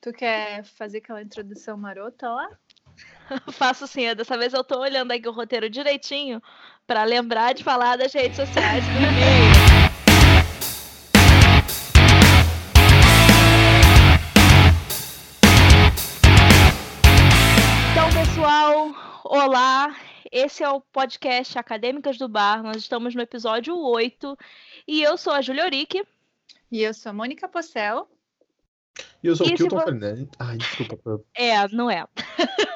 Tu quer fazer aquela introdução marota lá? Faço sim, dessa vez eu tô olhando aqui o roteiro direitinho para lembrar de falar das redes sociais do e-mail. Então, pessoal, olá. Esse é o podcast Acadêmicas do Bar. Nós estamos no episódio 8 e eu sou a Julia Oric. E eu sou a Mônica Possel. E eu sou o Kilton Fernandes. Ai, desculpa. É, não é.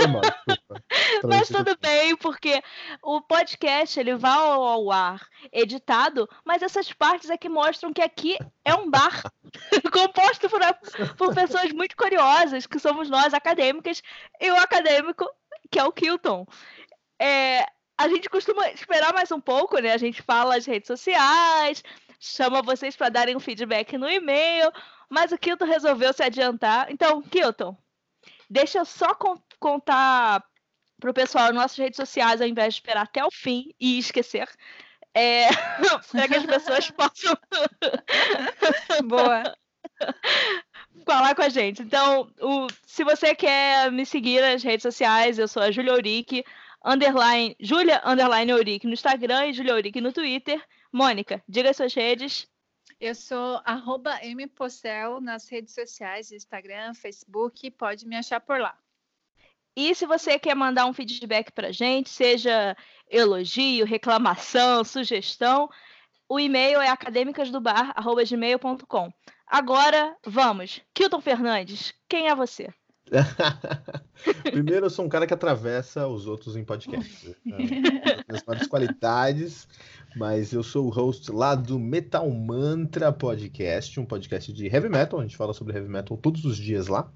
Mal, desculpa. Mas tudo bem, porque o podcast ele vai ao ar editado, mas essas partes é que mostram que aqui é um bar composto por, por pessoas muito curiosas, que somos nós acadêmicas, e o acadêmico, que é o Kilton. É, a gente costuma esperar mais um pouco, né? A gente fala as redes sociais, chama vocês para darem um feedback no e-mail, mas o Kilton resolveu se adiantar. Então, Kilton, deixa eu só contar pro pessoal nossas redes sociais, ao invés de esperar até o fim e esquecer. É, para que as pessoas possam. Boa. Falar com a gente. Então, o, se você quer me seguir nas redes sociais, eu sou a Julia Uric, underline, Julia underline no Instagram e Julia Uric no Twitter. Mônica, diga as suas redes. Eu sou arroba mpossel nas redes sociais, Instagram, Facebook, pode me achar por lá. E se você quer mandar um feedback para gente, seja elogio, reclamação, sugestão, o e-mail é acadêmicasdobar.gmail.com. Agora, vamos. Kilton Fernandes, quem é você? Primeiro, eu sou um cara que atravessa os outros em podcast. As várias qualidades, mas eu sou o host lá do Metal Mantra Podcast, um podcast de heavy metal. A gente fala sobre heavy metal todos os dias lá.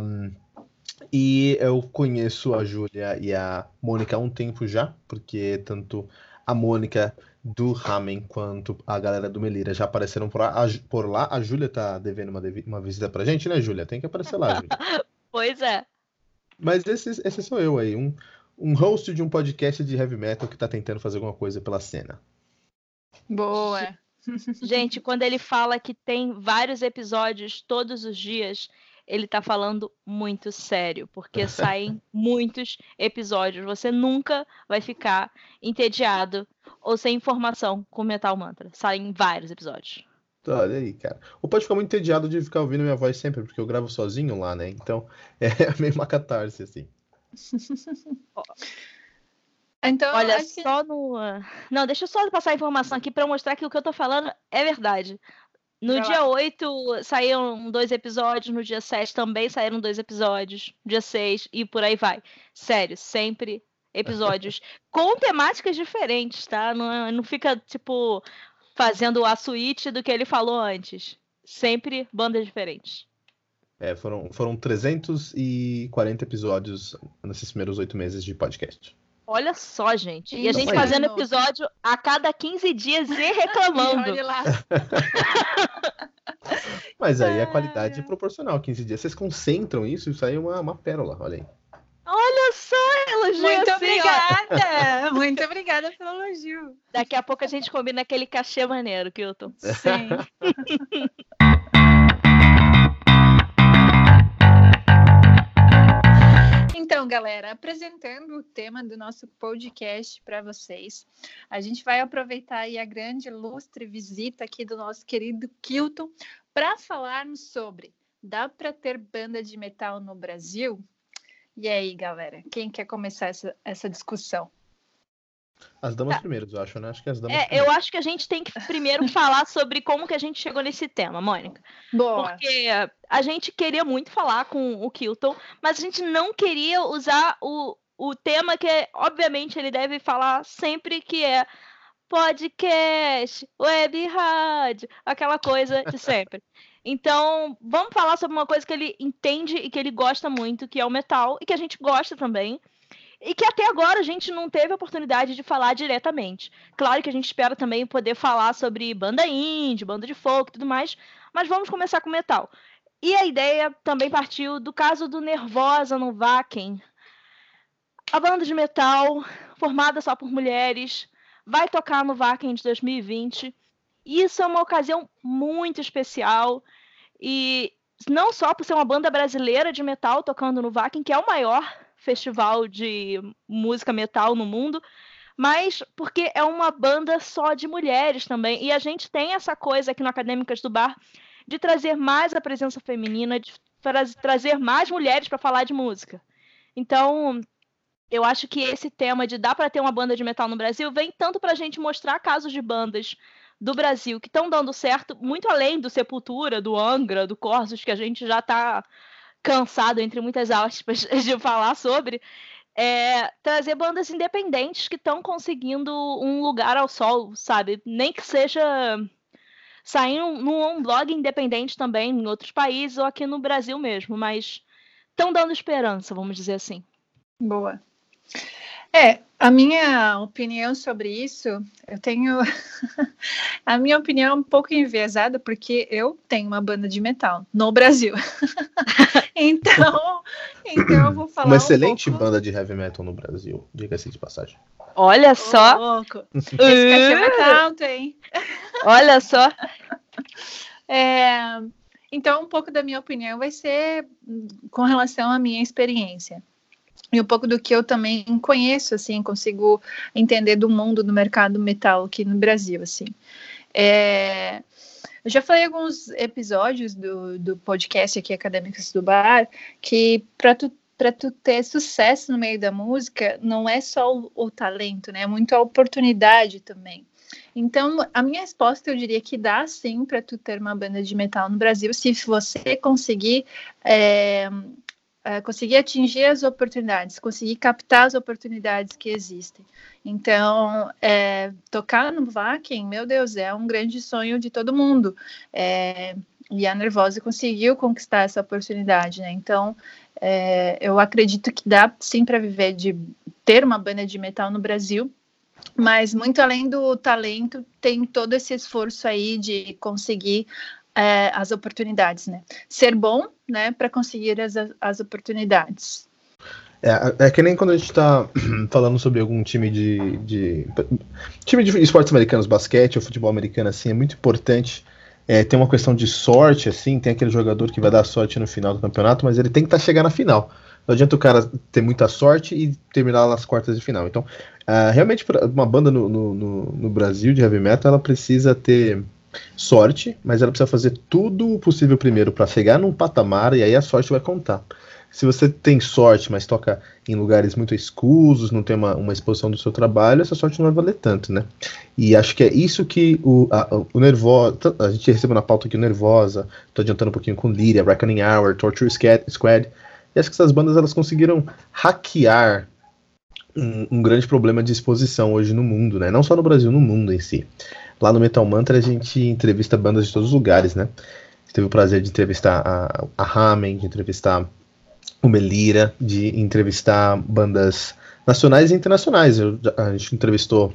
Um, e eu conheço a Júlia e a Mônica há um tempo já, porque tanto a Mônica do Ramen quanto a galera do Melira já apareceram por lá. A, por lá. a Júlia tá devendo uma, uma visita pra gente, né, Júlia? Tem que aparecer lá, Júlia. pois é. Mas esse, esse sou eu aí, um, um host de um podcast de heavy metal que tá tentando fazer alguma coisa pela cena. Boa! Gente, quando ele fala que tem vários episódios todos os dias, ele tá falando muito sério, porque saem muitos episódios. Você nunca vai ficar entediado ou sem informação com Metal Mantra. Saem vários episódios. Olha aí, cara. Ou pode ficar muito entediado de ficar ouvindo minha voz sempre, porque eu gravo sozinho lá, né? Então é meio uma catarse, assim. Então, Olha, só no. Não, deixa eu só passar a informação aqui para mostrar que o que eu tô falando é verdade. No dia lá. 8 saíram dois episódios, no dia 7 também saíram dois episódios, dia 6 e por aí vai. Sério, sempre episódios com temáticas diferentes, tá? Não, não fica, tipo, fazendo a suíte do que ele falou antes. Sempre bandas diferentes. É, foram, foram 340 episódios nesses primeiros oito meses de podcast. Olha só, gente. E a gente fazendo episódio a cada 15 dias e reclamando. Olha lá. Mas aí a qualidade é proporcional. 15 dias. Vocês concentram isso, isso aí é uma, uma pérola. Olha aí. Olha só, elogio Muito assim, obrigada. Muito obrigada pelo elogio. Daqui a pouco a gente combina aquele cachê maneiro, Kilton. Sim. Então, galera, apresentando o tema do nosso podcast para vocês, a gente vai aproveitar aí a grande ilustre visita aqui do nosso querido Kilton para falarmos sobre dá para ter banda de metal no Brasil? E aí, galera, quem quer começar essa, essa discussão? As damas tá. primeiro, eu acho, né? Acho que as damas é, eu acho que a gente tem que primeiro falar sobre como que a gente chegou nesse tema, Mônica. Boa. Porque a gente queria muito falar com o Kilton, mas a gente não queria usar o, o tema que, obviamente, ele deve falar sempre que é podcast, web rádio, aquela coisa de sempre. Então, vamos falar sobre uma coisa que ele entende e que ele gosta muito, que é o metal, e que a gente gosta também e que até agora a gente não teve a oportunidade de falar diretamente. Claro que a gente espera também poder falar sobre banda indie, banda de folk e tudo mais, mas vamos começar com metal. E a ideia também partiu do caso do Nervosa no Wacken. A banda de metal, formada só por mulheres, vai tocar no Wacken de 2020. E isso é uma ocasião muito especial. E não só por ser uma banda brasileira de metal tocando no Wacken, que é o maior festival de música metal no mundo, mas porque é uma banda só de mulheres também. E a gente tem essa coisa aqui no Acadêmicas do Bar de trazer mais a presença feminina, de trazer mais mulheres para falar de música. Então, eu acho que esse tema de dar para ter uma banda de metal no Brasil vem tanto para a gente mostrar casos de bandas do Brasil que estão dando certo, muito além do Sepultura, do Angra, do Corsos, que a gente já está cansado, entre muitas aspas, de falar sobre, é, trazer bandas independentes que estão conseguindo um lugar ao sol, sabe? Nem que seja sair num blog independente também em outros países ou aqui no Brasil mesmo, mas estão dando esperança, vamos dizer assim. Boa. É, a minha opinião sobre isso, eu tenho. a minha opinião é um pouco enviesada, porque eu tenho uma banda de metal no Brasil. então, então eu vou falar. Uma excelente um pouco... banda de heavy metal no Brasil, diga-se de passagem. Olha só. Oh, louco. Esse cachê é alto, hein? Olha só. É, então, um pouco da minha opinião vai ser com relação à minha experiência e um pouco do que eu também conheço, assim, consigo entender do mundo do mercado metal aqui no Brasil, assim. É, eu já falei alguns episódios do, do podcast aqui, Acadêmicas do Bar, que para tu, tu ter sucesso no meio da música, não é só o, o talento, né? É muito a oportunidade também. Então, a minha resposta eu diria que dá sim para tu ter uma banda de metal no Brasil, se você conseguir é, uh, conseguir atingir as oportunidades, conseguir captar as oportunidades que existem. Então, é, tocar no Vakin, meu Deus, é um grande sonho de todo mundo. É, e a Nervosa conseguiu conquistar essa oportunidade, né? Então, é, eu acredito que dá sim para viver de ter uma banda de metal no Brasil, mas muito além do talento, tem todo esse esforço aí de conseguir é, as oportunidades, né? Ser bom, né, para conseguir as, as oportunidades. É, é que nem quando a gente está falando sobre algum time de, de, time de esportes americanos, basquete ou futebol americano, assim, é muito importante é, ter uma questão de sorte, assim, tem aquele jogador que vai dar sorte no final do campeonato, mas ele tem que estar tá chegando na final. Não adianta o cara ter muita sorte e terminar nas quartas de final. Então, uh, realmente, uma banda no, no, no, Brasil de heavy metal, ela precisa ter sorte, mas ela precisa fazer tudo o possível primeiro para chegar num patamar e aí a sorte vai contar. Se você tem sorte, mas toca em lugares muito escusos, não tem uma, uma exposição do seu trabalho, essa sorte não vai valer tanto, né? E acho que é isso que o, a, o Nervosa. A gente recebeu na pauta aqui o Nervosa, tô adiantando um pouquinho com Lyria, Reckoning Hour, Torture Squad. E acho que essas bandas elas conseguiram hackear um, um grande problema de exposição hoje no mundo, né? Não só no Brasil, no mundo em si. Lá no Metal Mantra a gente entrevista bandas de todos os lugares, né? Teve o prazer de entrevistar a, a Ramen, de entrevistar o Melira, de entrevistar bandas nacionais e internacionais. Eu, a gente entrevistou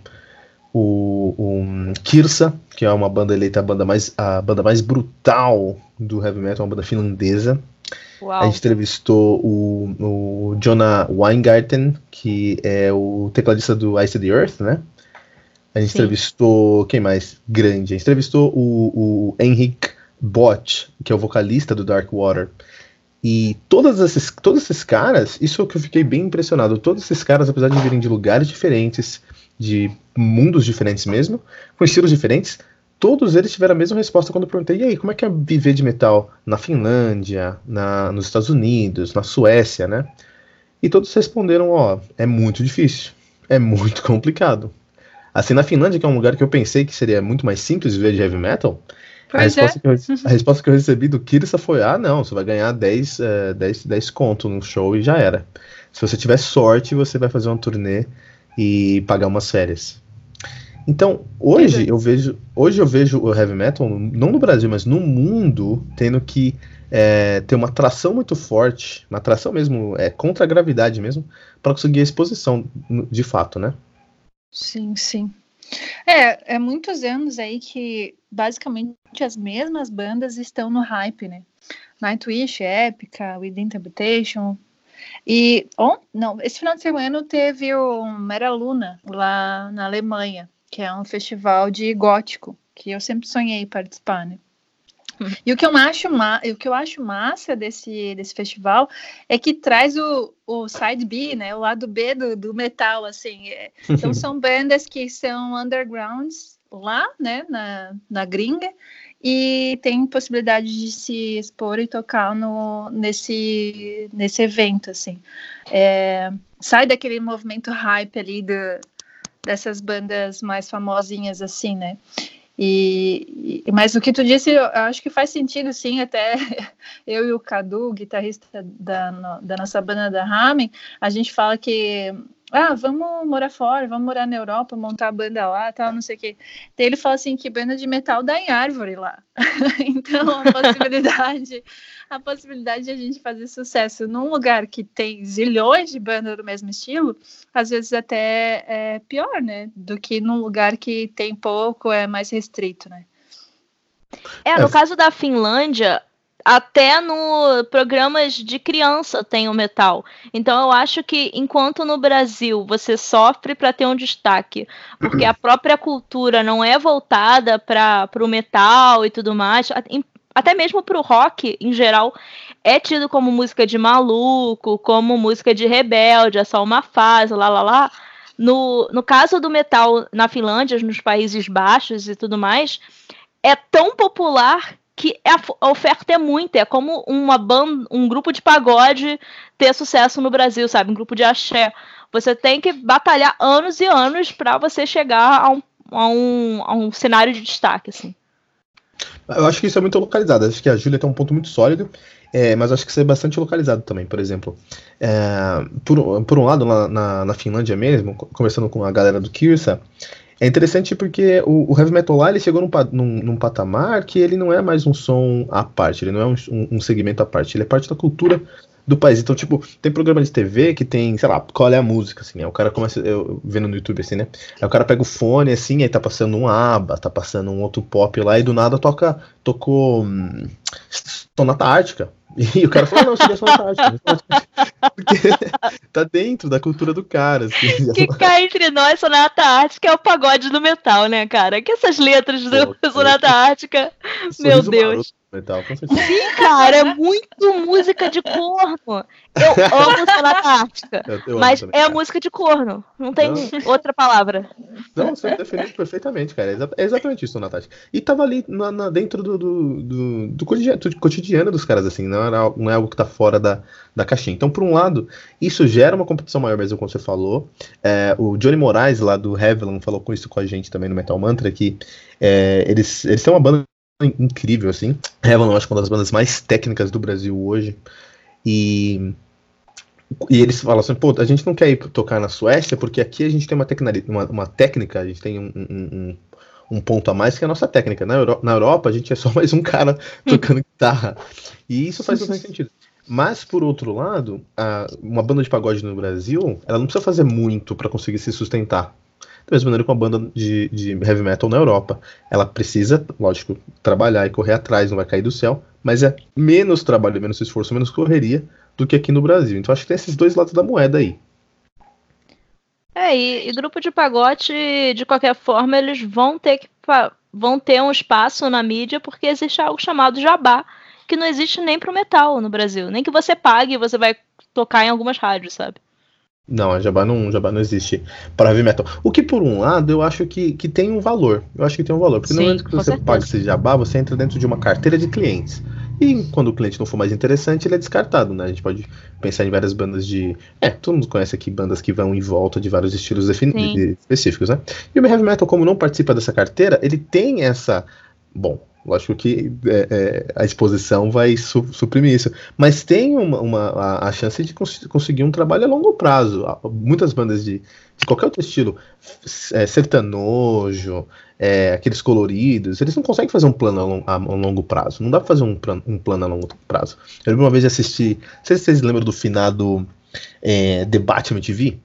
o, o Kirsa, que é uma banda eleita a banda mais, a banda mais brutal do heavy metal, uma banda finlandesa. Uau. A gente entrevistou o, o Jonah Weingarten, que é o tecladista do Ice the Earth, né? A gente Sim. entrevistou. Quem mais? Grande. A gente entrevistou o, o Henrik Bott, que é o vocalista do Dark Water. E todos esses, todos esses caras, isso é o que eu fiquei bem impressionado. Todos esses caras, apesar de virem de lugares diferentes, de mundos diferentes mesmo, com estilos diferentes, todos eles tiveram a mesma resposta quando eu perguntei: e aí, como é que é viver de metal na Finlândia, na, nos Estados Unidos, na Suécia, né? E todos responderam: ó, é muito difícil, é muito complicado. Assim, na Finlândia, que é um lugar que eu pensei que seria muito mais simples viver de heavy metal, a resposta, é. que eu, a resposta, que eu, recebi do Kirsa foi: ah, não, você vai ganhar 10, uh, 10, 10 conto no show e já era. Se você tiver sorte, você vai fazer uma turnê e pagar umas férias. Então, hoje eu vejo, hoje eu vejo o heavy metal, não no Brasil, mas no mundo, tendo que é, ter uma atração muito forte, uma atração mesmo, é, contra a gravidade mesmo, para conseguir a exposição de fato, né? Sim, sim. É, é muitos anos aí que basicamente as mesmas bandas estão no hype, né? Nightwish, Epica, Within Temptation. E, oh, não, esse final de semana teve o Mera Luna lá na Alemanha, que é um festival de gótico, que eu sempre sonhei participar, né? E o que eu acho, o que eu acho massa desse, desse festival é que traz o, o side B, né? O lado B do, do metal, assim. É, então são bandas que são undergrounds lá, né? Na, na gringa e tem possibilidade de se expor e tocar no, nesse, nesse evento, assim. É, sai daquele movimento hype ali do, dessas bandas mais famosinhas, assim, né? E, mas o que tu disse, eu acho que faz sentido, sim, até eu e o Cadu, guitarrista da, da nossa banda da Ramen, a gente fala que ah, vamos morar fora, vamos morar na Europa, montar a banda lá, tal, não sei o quê. Daí ele fala assim que banda de metal dá em árvore lá. então, a possibilidade, a possibilidade de a gente fazer sucesso num lugar que tem zilhões de bandas do mesmo estilo, às vezes até é pior, né, do que num lugar que tem pouco, é mais restrito, né? É, no é. caso da Finlândia, até no programas de criança tem o metal. Então eu acho que enquanto no Brasil você sofre para ter um destaque, porque a própria cultura não é voltada para o metal e tudo mais, até mesmo para o rock em geral, é tido como música de maluco, como música de rebelde, é só uma fase, lá lá lá. No, no caso do metal na Finlândia, nos Países Baixos e tudo mais, é tão popular que a oferta é muita, é como uma um grupo de pagode ter sucesso no Brasil, sabe? Um grupo de axé. Você tem que batalhar anos e anos para você chegar a um, a, um, a um cenário de destaque, assim. Eu acho que isso é muito localizado. Acho que a Júlia tem um ponto muito sólido, é, mas acho que isso é bastante localizado também. Por exemplo, é, por, por um lado, lá na, na Finlândia mesmo, conversando com a galera do Kirsa, é interessante porque o, o heavy metal lá ele chegou num, num, num, patamar que ele não é mais um som à parte, ele não é um, um, segmento à parte, ele é parte da cultura do país. Então, tipo, tem programa de TV que tem, sei lá, qual é a música, assim, né? O cara começa, eu vendo no YouTube, assim, né? Aí o cara pega o fone, assim, aí tá passando um ABBA, tá passando um outro pop lá, e do nada toca, tocou hum, Sonata Ártica. E o cara falou, não, seria Sonata Ártica. Porque tá dentro da cultura do cara. Assim, que cá entre nós, Sonata Ártica é o pagode do metal, né, cara? Que essas letras do Pô, Sonata Ártica, meu Deus. Metal. Sim, cara, é muito música de corno. Eu amo Sonata Ártica, mas também, é cara. música de corno. Não tem não. outra palavra. Não, você definiu perfeitamente, cara. É exatamente isso, Sonata Ártica. E tava ali na, na, dentro do, do, do, do, cotidiano, dos caras, assim. Não, era, não é algo que tá fora da, da caixinha. Então, por um lado, isso gera uma competição maior mesmo, como você falou. É, o Johnny Moraes, lá do Heaven, falou com isso com a gente também no Metal Mantra, que é, eles, eles têm uma banda incrível, assim. Heaven, eu acho que é uma das bandas mais técnicas do Brasil hoje. E, e eles falam assim, pô, a gente não quer ir tocar na Suécia porque aqui a gente tem uma, uma, uma técnica, a gente tem um, um, um, ponto a mais que é a nossa técnica. Na, Euro na Europa a gente é só mais um cara tocando guitarra. E isso faz bastante sentido. Mas, por outro lado, a, uma banda de pagode no Brasil, ela não precisa fazer muito para conseguir se sustentar. Da mesma maneira com a banda de, de heavy metal na Europa. Ela precisa, lógico, trabalhar e correr atrás, não vai cair do céu, mas é menos trabalho, menos esforço, menos correria do que aqui no Brasil. Então acho que tem esses dois lados da moeda aí. É, e, e grupo de pagode, de qualquer forma, eles vão ter que vão ter um espaço na mídia porque existe algo chamado jabá, que não existe nem pro metal no Brasil. Nem que você pague, você vai tocar em algumas rádios, sabe? Não, a Jabá não, Jabá não existe para heavy metal. O que, por um lado, eu acho que, que tem um valor. Eu acho que tem um valor. Porque Sim, no momento que você certeza. paga esse Jabá, você entra dentro de uma carteira de clientes. E quando o cliente não for mais interessante, ele é descartado, né? A gente pode pensar em várias bandas de. É, todo mundo conhece aqui bandas que vão em volta de vários estilos específicos, né? E o heavy metal, como não participa dessa carteira, ele tem essa. Bom, Lógico que é, é, a exposição vai su suprimir isso. Mas tem uma, uma a, a, chance de cons conseguir um trabalho a longo prazo. Muitas bandas de, de qualquer outro estilo, é, sertanojo, é, aqueles coloridos, eles não conseguem fazer um plano a, long, a, longo prazo. Não dá pra fazer um, um plano a longo prazo. Eu lembro uma vez de assistir. Não sei se vocês lembram do finado é, The Batman TV.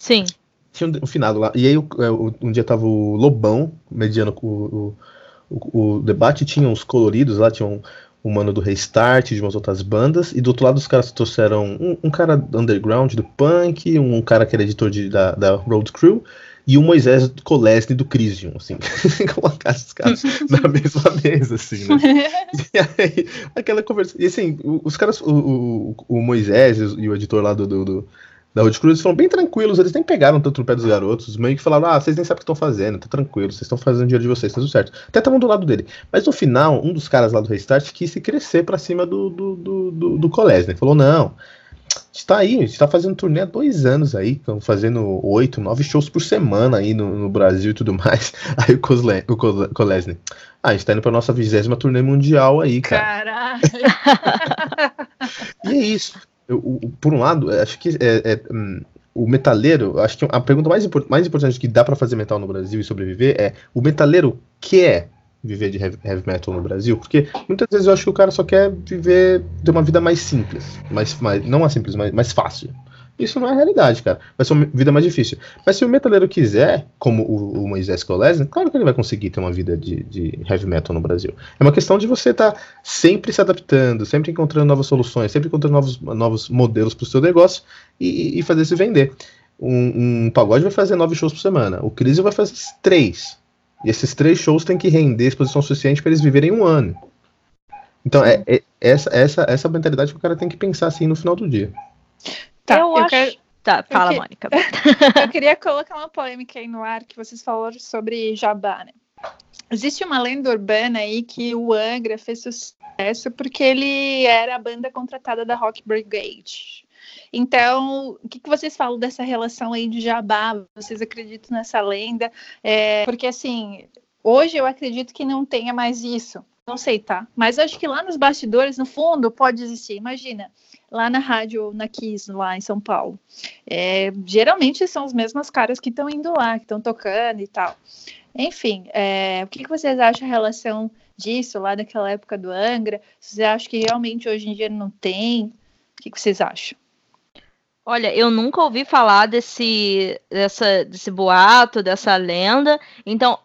Sim. Tinha um, um finado lá. E aí um dia tava o Lobão mediando com o o, o, debate tinha uns coloridos lá, tinha um, um mano do Restart, de umas outras bandas, e do outro lado os caras trouxeram um, um cara underground do punk, um, um cara que era editor de, da, da Road Crew, e o Moisés Kolesny do Crisium, assim, colocar esses caras na mesma mesa, assim, né? E aí, aquela conversa. E assim, os caras, o, o, o Moisés e o editor lá do, do, do da Rude Cruz foram bem tranquilos, eles nem pegaram tanto no pé dos garotos, meio que falaram, ah, vocês nem sabem o que estão fazendo, tá tranquilo, vocês estão fazendo o dinheiro de vocês, tá tudo certo. Até estavam do lado dele. Mas no final, um dos caras lá do Restart quis se crescer para cima do, do, do, do, do Colésio, né? Falou, não, está aí, a gente está fazendo turnê há dois anos aí, fazendo oito, nove shows por semana aí no, no Brasil e tudo mais. Aí o, Cosle, o Kolesny, ah, a gente está indo para nossa vigésima turnê mundial aí, cara. Caralho! e é isso. Eu, eu, por um lado, acho que é, é, hum, o metaleiro, acho que a pergunta mais, mais importante que dá para fazer metal no Brasil e sobreviver é: o metaleiro quer viver de heavy, heavy, metal no Brasil? Porque muitas vezes eu acho que o cara só quer viver de uma vida mais simples, mais, mais não mais simples, mas mais fácil. Isso não é realidade, cara. Vai ser uma vida mais difícil. Mas se o metaleiro quiser, como o, o Moisés Kolesny, claro que ele vai conseguir ter uma vida de, de heavy metal no Brasil. É uma questão de você estar tá sempre se adaptando, sempre encontrando novas soluções, sempre encontrando novos, novos modelos para o seu negócio e, e, fazer se vender. Um, um, pagode vai fazer nove shows por semana. O Crise vai fazer três. E esses três shows têm que render exposição suficiente para eles viverem um ano. Então, é, é, essa, essa, essa mentalidade que o cara tem que pensar assim no final do dia. Tá, eu, eu acho. Quero... Tá, fala. Mônica. eu queria colocar uma polêmica aí no ar que vocês falaram sobre Jabá, né? Existe uma lenda urbana aí que o Angra fez sucesso porque ele era a banda contratada da Rock Brigade. Então, o que, que vocês falam dessa relação aí de Jabá? Vocês acreditam nessa lenda? É, porque, assim, hoje eu acredito que não tenha mais isso. Não sei, tá? Mas acho que lá nos bastidores, no fundo, pode existir. Imagina, lá na rádio, na Kiss, lá em São Paulo. É, geralmente são as mesmas caras que estão indo lá, que estão tocando e tal. Enfim, é, o que, que vocês acham a relação disso, lá daquela época do Angra? Vocês acham que realmente hoje em dia não tem? O que, que vocês acham? Olha, eu nunca ouvi falar desse, dessa, desse boato, dessa lenda. Então,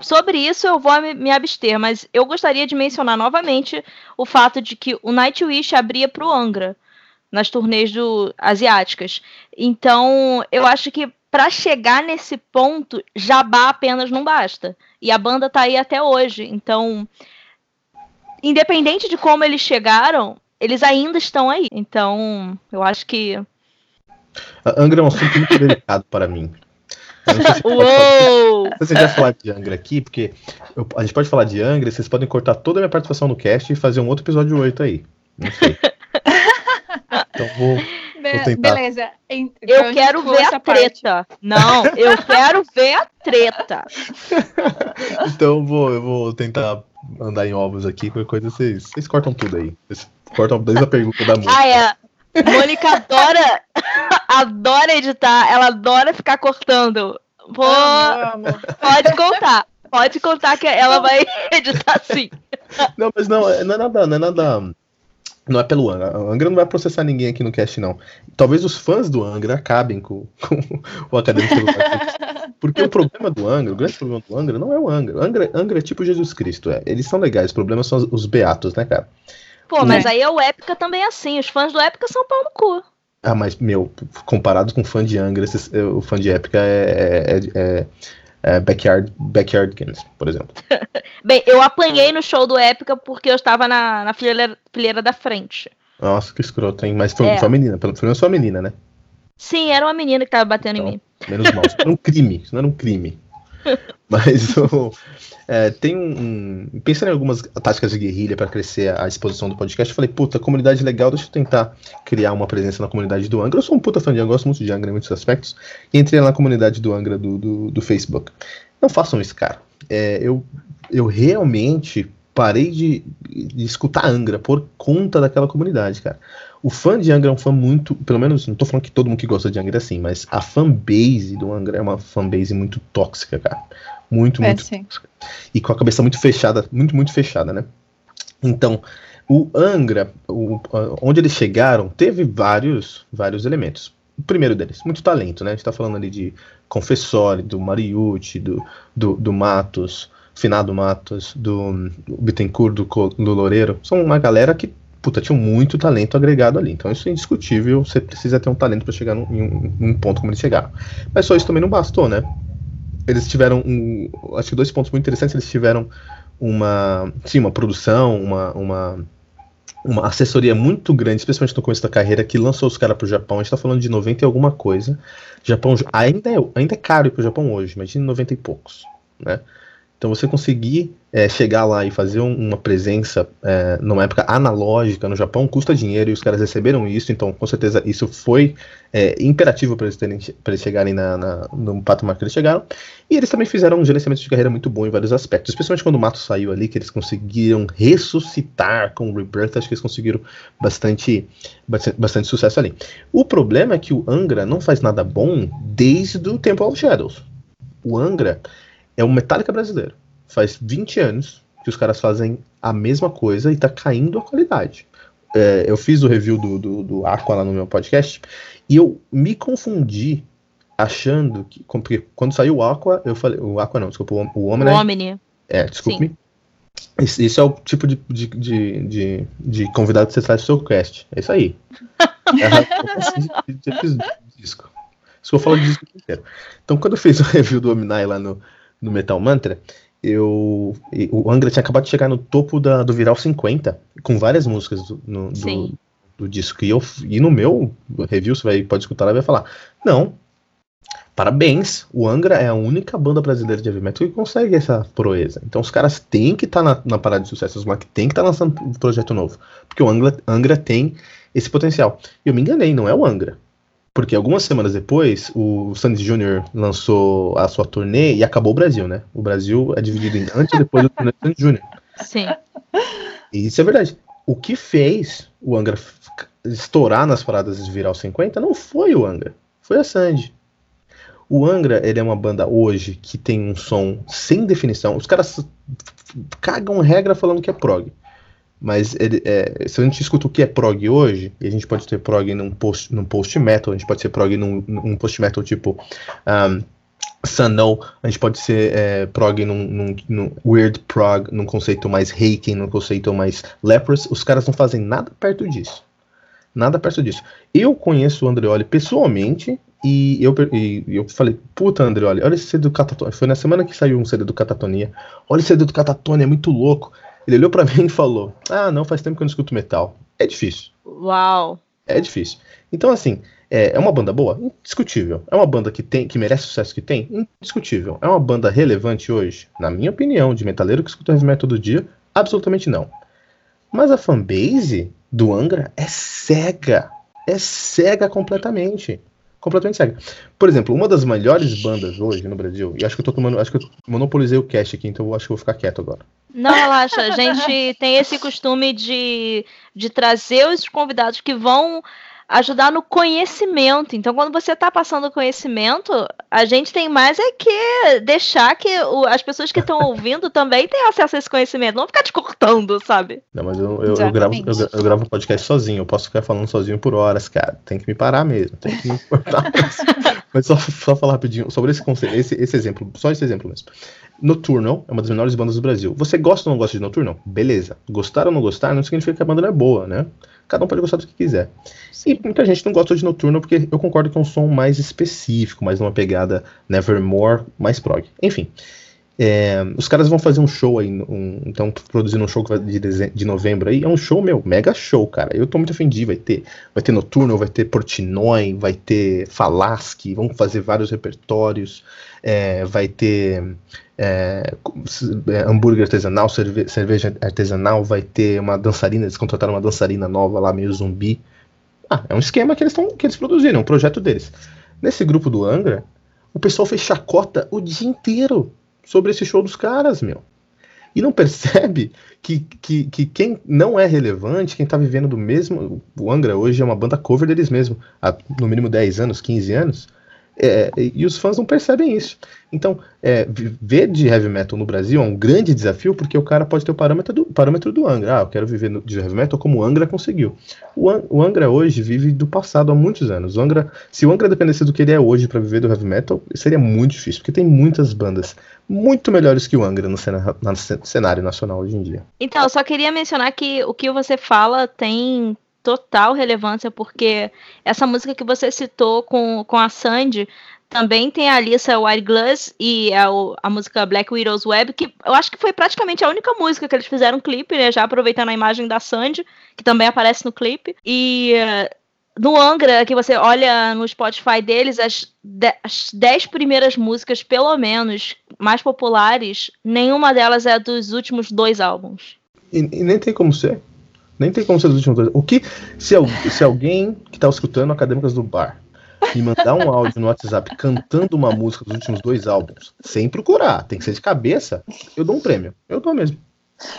sobre isso eu vou me abster, mas eu gostaria de mencionar novamente o fato de que o Nightwish abria para o Angra nas turnês do, asiáticas. Então, eu acho que para chegar nesse ponto, jabá apenas não basta. E a banda tá aí até hoje. Então, independente de como eles chegaram, eles ainda estão aí. Então, eu acho que. A Angra é um assunto muito delicado para mim. Uou! Se você já falar de Angra aqui, porque eu, a gente pode falar de Angra, vocês podem cortar toda a minha participação no cast e fazer um outro episódio 8 aí. Não sei. então vou. vou tentar. Beleza. Então, eu quero ver a treta. Parte. Não, eu quero ver a treta. então vou, eu vou tentar andar em ovos aqui, qualquer coisa vocês, vocês cortam tudo aí. Vocês cortam desde a pergunta da música. Ah, é. Mônica adora, adora editar, ela adora ficar cortando. Pô, amo, amo. pode contar, pode contar que ela vai editar sim. Não, mas não, não é nada, não é nada. Não é pelo Angra. O Angra não vai processar ninguém aqui no cast, não. Talvez os fãs do Angra acabem com, com o acadêmico. Porque o problema do Angra, o grande problema do Angra não é o Angra. Angra, Angra é tipo Jesus Cristo. É. Eles são legais, o problema são os, os beatos, né, cara? Pô, mas aí é o Épica também é assim. Os fãs do Épica são pau no cu. Ah, mas, meu, comparado com o fã de Angra, o fã de Épica é, é, é, é Backyard, Backyard Games, por exemplo. Bem, eu apanhei no show do Épica porque eu estava na, na fileira, fileira da frente. Nossa, que escroto, hein? Mas foi, é. foi uma menina, pelo menos foi uma menina, né? Sim, era uma menina que estava batendo então, em mim. Menos mal, isso não era um crime, isso não era um crime. Mas o, é, tem um, um, Pensando em algumas táticas de guerrilha para crescer a exposição do podcast, eu falei, puta, comunidade legal, deixa eu tentar criar uma presença na comunidade do Angra. Eu sou um puta fã de Angra, gosto muito de Angra em muitos aspectos. E entrei na comunidade do Angra do, do, do Facebook. Não façam isso, cara. É, eu, eu realmente parei de, de escutar Angra por conta daquela comunidade, cara. O fã de Angra é um fã muito. Pelo menos, não tô falando que todo mundo que gosta de Angra é assim, mas a fanbase do Angra é uma fanbase muito tóxica, cara. Muito, é, muito. Sim. E com a cabeça muito fechada, muito, muito fechada, né? Então, o Angra, o, onde eles chegaram, teve vários, vários elementos. O primeiro deles, muito talento, né? A gente tá falando ali de Confessori, do Mariucci, do, do, do Matos, Finado Matos, do, do Bittencourt, do, do Loureiro. São uma galera que puta, tinha muito talento agregado ali. Então isso é indiscutível. Você precisa ter um talento para chegar num, em, um, ponto como eles chegaram. Mas só isso também não bastou, né? eles tiveram um, acho que dois pontos muito interessantes. Eles tiveram uma, sim, uma produção, uma, uma, uma assessoria muito grande, especialmente no começo da carreira, que lançou os caras pro Japão. A gente tá falando de 90 e alguma coisa. Japão ainda é, ainda é caro ir pro Japão hoje, imagina 90 e poucos, né? Então você conseguir é, chegar lá e fazer um, uma presença é, numa época analógica no Japão custa dinheiro e os caras receberam isso, então com certeza isso foi é, imperativo para eles, terem, eles chegarem na, na, no patamar que eles chegaram. E eles também fizeram um gerenciamento de carreira muito bom em vários aspectos, especialmente quando o Mato saiu ali, que eles conseguiram ressuscitar com o Rebirth, acho que eles conseguiram bastante, bastante, bastante sucesso ali. O problema é que o Angra não faz nada bom desde o Temple of Shadows. O Angra é um Metallica brasileiro. Faz 20 anos que os caras fazem a mesma coisa e tá caindo a qualidade. É, eu fiz o review do, do, do Aqua lá no meu podcast e eu me confundi achando que. Porque quando saiu o Aqua, eu falei. O Aqua não, desculpa, o, o Omni. O Omni. É, desculpe. Esse, esse, é o tipo de, de, de, de, de convidado que você traz pro seu cast. É isso aí. é de, disco. Isso que eu falo de disco inteiro. Então, quando eu fiz o review do Omni lá no, no Metal Mantra, eu o Angra tinha acabado de chegar no topo da, do Viral 50, com várias músicas do, no, do, do, disco. E, eu, e no meu review, você vai, pode escutar lá e vai falar: Não, parabéns, o Angra é a única banda brasileira de heavy metal que consegue essa proeza. Então os caras têm que estar tá na, na parada de sucesso, os moleques têm que estar tá lançando um projeto novo. Porque o Angra, Angra tem esse potencial. E eu me enganei, não é o Angra. Porque algumas semanas depois, o Sandy Jr. lançou a sua turnê e acabou o Brasil, né? O Brasil é dividido em antes e depois do turnê do Sandy Jr. Sim. E isso é verdade. O que fez o Angra estourar nas paradas de virar 50 não foi o Angra, foi a Sandy. O Angra, ele é uma banda hoje que tem um som sem definição. Os caras cagam regra falando que é prog. Mas ele, é, se a gente escuta o que é prog hoje, e a gente pode ter prog num post, num post metal, a gente pode ser prog num, num post metal tipo um, a gente pode ser é, prog num, num, num, weird prog, num conceito mais Reiken, num conceito mais leprous. Os caras não fazem nada perto disso. Nada perto disso. Eu conheço o Andreoli pessoalmente e eu, e eu falei, puta, Andreoli, olha esse CD do Catatonia. Foi na semana que saiu um CD do Catatonia. Olha esse CD do Catatonia, é muito louco. Ele olhou para mim e falou: Ah, não, faz tempo que eu não escuto metal. É difícil. Uau. É difícil. Então, assim, é, é uma banda boa? Indiscutível. É uma banda que tem, que merece o sucesso que tem? Indiscutível. É uma banda relevante hoje? Na minha opinião, de metaleiro que escuta heavy metal todo dia? Absolutamente não. Mas a fanbase do Angra é cega. É cega completamente completamente cega. Por exemplo, uma das melhores bandas hoje no Brasil, e acho que eu tô tomando, acho que eu monopolizei o cast aqui, então eu acho que eu vou ficar quieto agora. Não, relaxa, a gente tem esse costume de, de trazer os convidados que vão ajudar no conhecimento. Então, quando você está passando conhecimento, a gente tem mais é que deixar que o, as pessoas que estão ouvindo também tenham acesso a esse conhecimento, não ficar te cortando, sabe? Não, mas eu, eu, eu gravo, eu, eu, gravo um podcast sozinho, eu posso ficar falando sozinho por horas, cara. Tem que me parar mesmo, tem que me importar. mas só, só falar rapidinho sobre esse conceito, esse, esse exemplo, só esse exemplo mesmo. Nocturnal é uma das menores bandas do Brasil. Você gosta ou não gosta de Nocturnal? Beleza. Gostar ou não gostar não significa que a banda não é boa, né? Cada um pode gostar do que quiser. E muita gente não gosta de Nocturnal porque eu concordo que é um som mais específico, mais uma pegada Nevermore, mais prog. Enfim. É, os caras vão fazer um show aí, um, então produzindo um show de, de novembro aí, é um show, meu, mega show, cara. Eu tô muito ofendido, vai ter, vai ter Noturno, vai ter Portnoy, vai ter Falaschi, vão fazer vários repertórios, é, vai ter é, é, hambúrguer artesanal, cerve cerveja artesanal, vai ter uma dançarina, eles contrataram uma dançarina nova lá, meio zumbi. Ah, é um esquema que eles, tão, que eles produziram, um projeto deles. Nesse grupo do Angra, o pessoal fez chacota o dia inteiro sobre esse show dos caras, meu. E não percebe que, que, que quem não é relevante, quem tá vivendo do mesmo. O Angra hoje é uma banda cover deles mesmo, há no mínimo 10 anos, 15 anos. É, e os fãs não percebem isso. Então, é, viver de heavy metal no Brasil é um grande desafio, porque o cara pode ter o parâmetro do, parâmetro do Angra. Ah, eu quero viver de heavy metal como o Angra conseguiu. O, o, Angra hoje vive do passado há muitos anos. O Angra, se o Angra dependesse do que ele é hoje para viver do heavy metal, seria muito difícil, porque tem muitas bandas muito melhores que o Angra no, cena, no cenário nacional hoje em dia. Então, eu só queria mencionar que o que você fala tem total relevância, porque essa música que você citou com, com a Sandy também tem a Alissa White Glass e a, a, música Black Widow's Web, que eu acho que foi praticamente a única música que eles fizeram clipe, né? Já aproveitando a imagem da Sandy, que também aparece no clipe. E uh, no Angra, que você olha no Spotify deles, as, de, as dez primeiras músicas, pelo menos, mais populares, nenhuma delas é dos últimos dois álbuns. E, e nem tem como ser. Nem tem como ser dos últimos dois. O que, se, se alguém que está escutando Acadêmicas do Bar me mandar um áudio no WhatsApp cantando uma música dos últimos dois álbuns, sem procurar, tem que ser de cabeça, eu dou um prêmio. Eu dou mesmo.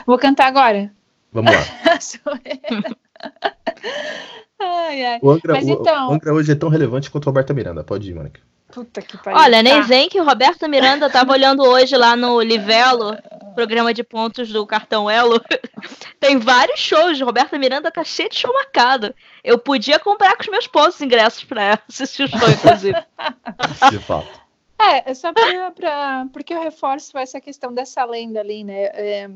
Vou cantar agora. Vamos lá. ai, ai. O, Angra, Mas então... o Angra hoje é tão relevante quanto o Roberta Miranda. Pode ir, Mônica. Puta que pariu. Olha, nem tá. vem que o Roberto Miranda tava olhando hoje lá no Livelo, programa de pontos do cartão Elo. Tem vários shows. Roberto Miranda tá cheio de show marcado. Eu podia comprar com os meus pontos ingressos pra assistir o show, inclusive. De fato. É, é só pra, pra, porque eu reforço essa questão dessa lenda ali, né? É,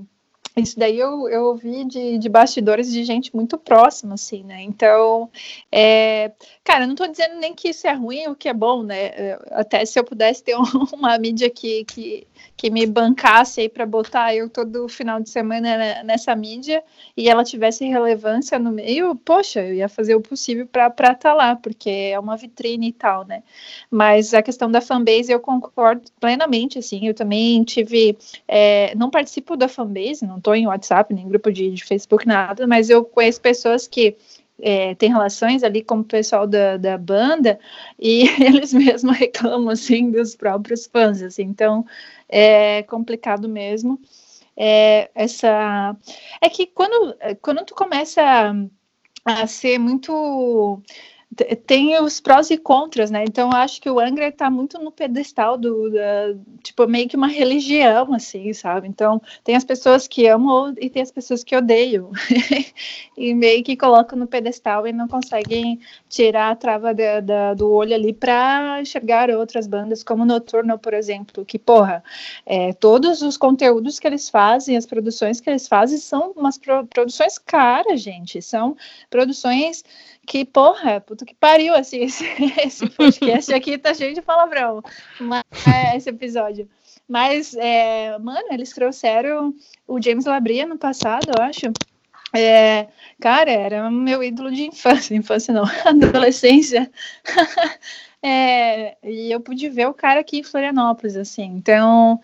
isso daí eu, eu ouvi de, de bastidores de gente muito próxima, assim, né? Então, é, cara, não estou dizendo nem que isso é ruim ou que é bom, né? É, até se eu pudesse ter uma mídia que, que, que me bancasse aí para botar eu todo final de semana nessa mídia e ela tivesse relevância no meio, poxa, eu ia fazer o possível para estar tá lá, porque é uma vitrine e tal, né? Mas a questão da fanbase eu concordo plenamente, assim, eu também tive, é, não participo da fanbase, não em WhatsApp, nem grupo de, de Facebook, nada, mas eu conheço pessoas que é, tem relações ali com o pessoal da, da banda e eles mesmos reclamam assim dos próprios fãs, assim, então é complicado mesmo. É, essa é que quando, quando tu começa a ser muito tem os prós e contras, né? Então acho que o Angra está muito no pedestal do, da, tipo meio que uma religião, assim, sabe? Então tem as pessoas que amam e tem as pessoas que odeiam e meio que colocam no pedestal e não conseguem tirar a trava de, de, do olho ali para enxergar outras bandas, como Noturno, por exemplo, que porra, é, todos os conteúdos que eles fazem, as produções que eles fazem são umas pro, produções caras, gente, são produções que, porra, puta que pariu, assim, esse, esse podcast aqui tá cheio de palavrão, é, esse episódio. Mas, é, mano, eles trouxeram o James Labrie no passado, eu acho. É, cara, era meu ídolo de infância, infância não, adolescência. é, e eu pude ver o cara aqui em Florianópolis, assim, então...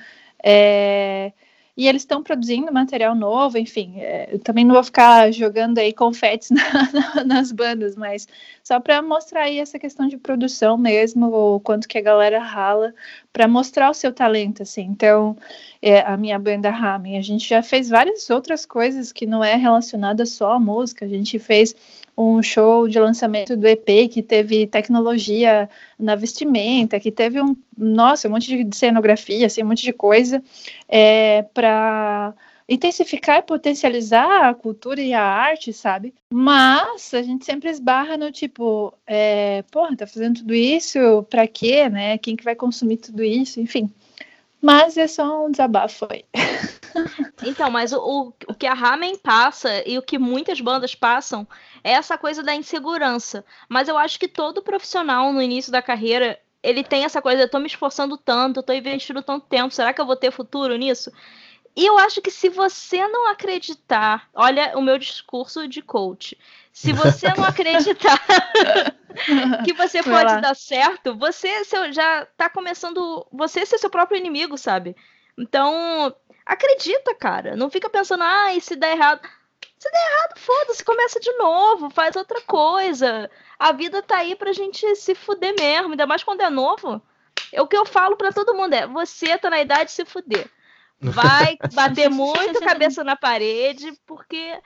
É, e eles estão produzindo material novo, enfim, é, também não vou ficar jogando aí confetes na, na, nas bandas, mas só para mostrar aí essa questão de produção mesmo, o quanto que a galera rala para mostrar o seu talento, assim. Então, é, a minha banda Ramen, a gente já fez várias outras coisas que não é relacionada só à música, a gente fez um show de lançamento do EP que teve tecnologia na vestimenta, que teve um, nossa, um monte de cenografia, assim, um monte de coisa é, para intensificar e potencializar a cultura e a arte, sabe? Mas a gente sempre esbarra no tipo, é, porra, tá fazendo tudo isso, pra quê, né? Quem que vai consumir tudo isso, enfim. Mas é só um desabafo aí. Então, mas o, o que a Ramen passa e o que muitas bandas passam é essa coisa da insegurança. Mas eu acho que todo profissional no início da carreira, ele tem essa coisa, eu tô me esforçando tanto, eu tô investindo tanto tempo, será que eu vou ter futuro nisso? E eu acho que se você não acreditar, olha o meu discurso de coach. Se você não acreditar que você pode dar certo, você já tá começando você ser seu próprio inimigo, sabe? Então, acredita, cara. Não fica pensando, ah, e se der errado. Se der errado, foda-se, começa de novo, faz outra coisa. A vida tá aí pra gente se fuder mesmo, ainda mais quando é novo. É o que eu falo para todo mundo é: você tá na idade de se fuder. Vai bater muito cabeça na parede, porque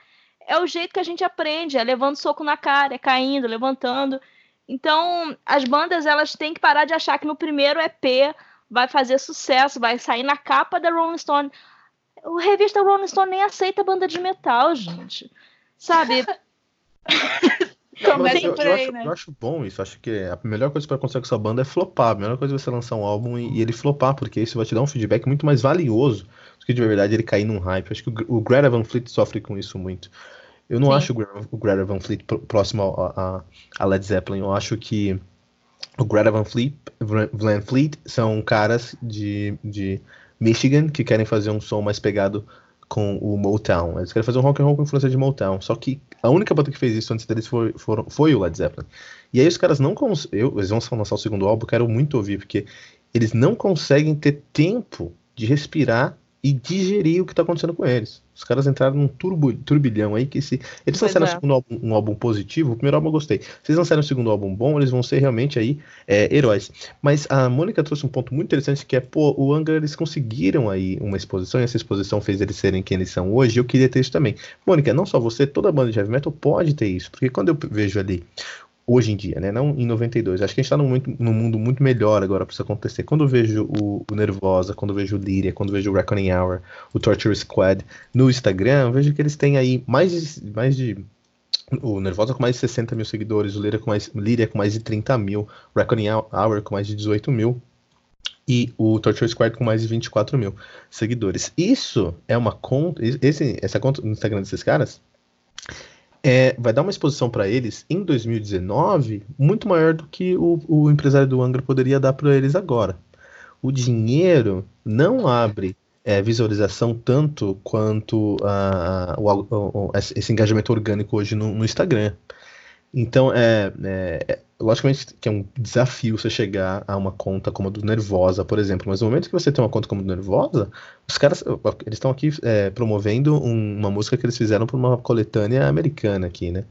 é o jeito que a gente aprende, é levando soco na cara, é caindo, levantando. Então, as bandas elas têm que parar de achar que no primeiro EP vai fazer sucesso, vai sair na capa da Rolling Stone. O revista Rolling Stone nem aceita banda de metal, gente. Sabe? Eu, eu, acho, né? eu, acho, bom isso. Acho que a melhor coisa para conseguir com essa banda é flopar. A melhor coisa é você lançar um álbum e, e, ele flopar, porque isso vai te dar um feedback muito mais valioso do que de verdade ele cair num hype. Acho que o, o Greta Van Fleet sofre com isso muito. Eu não Sim. acho o Greta Van Fleet próximo a, a, Led Zeppelin. Eu acho que o Greta Van Fleet, Van Fleet são caras de, de Michigan que querem fazer um som mais pegado com o Motown. Eles querem fazer um rock and roll com influência de Motown. Só que a única banda que fez isso antes deles foi, foram, foi o Led Zeppelin. E aí os caras não conseguem. Eles vão lançar o segundo álbum, quero muito ouvir, porque eles não conseguem ter tempo de respirar e digerir o que está acontecendo com eles. Os caras entraram num turbo, turbilhão aí que se eles lançaram é. um, álbum, um álbum positivo, o primeiro álbum eu gostei. Se eles lançarem um segundo álbum bom, eles vão ser realmente aí é, heróis. Mas a Mônica trouxe um ponto muito interessante que é, pô, o Angra eles conseguiram aí uma exposição e essa exposição fez eles serem quem eles são hoje. Eu queria ter isso também. Mônica, não só você, toda banda de heavy metal pode ter isso, porque quando eu vejo ali hoje em dia, né? Não em 92. Acho que a gente está num, num, mundo muito melhor agora para isso acontecer. Quando eu vejo o, o, Nervosa, quando eu vejo o Lyria, quando eu vejo o Reckoning Hour, o Torture Squad no Instagram, eu vejo que eles têm aí mais de, mais de o Nervosa com mais de 60 mil seguidores, o Lyria com mais, Lyria com mais de 30 mil, o Reckoning Hour com mais de 18 mil e o Torture Squad com mais de 24 mil seguidores. Isso é uma conta, esse, essa conta no Instagram desses caras é, vai dar uma exposição para eles em 2019 muito maior do que o, o empresário do Angra poderia dar para eles agora. O dinheiro não abre é, visualização tanto quanto uh, o, o, esse engajamento orgânico hoje no, no Instagram. Então, é, é, logicamente que é um desafio você chegar a uma conta como a do Nervosa, por exemplo, mas no momento que você tem uma conta como a do Nervosa, os caras, eles estão aqui é, promovendo um, uma música que eles fizeram para uma coletânea americana aqui, né?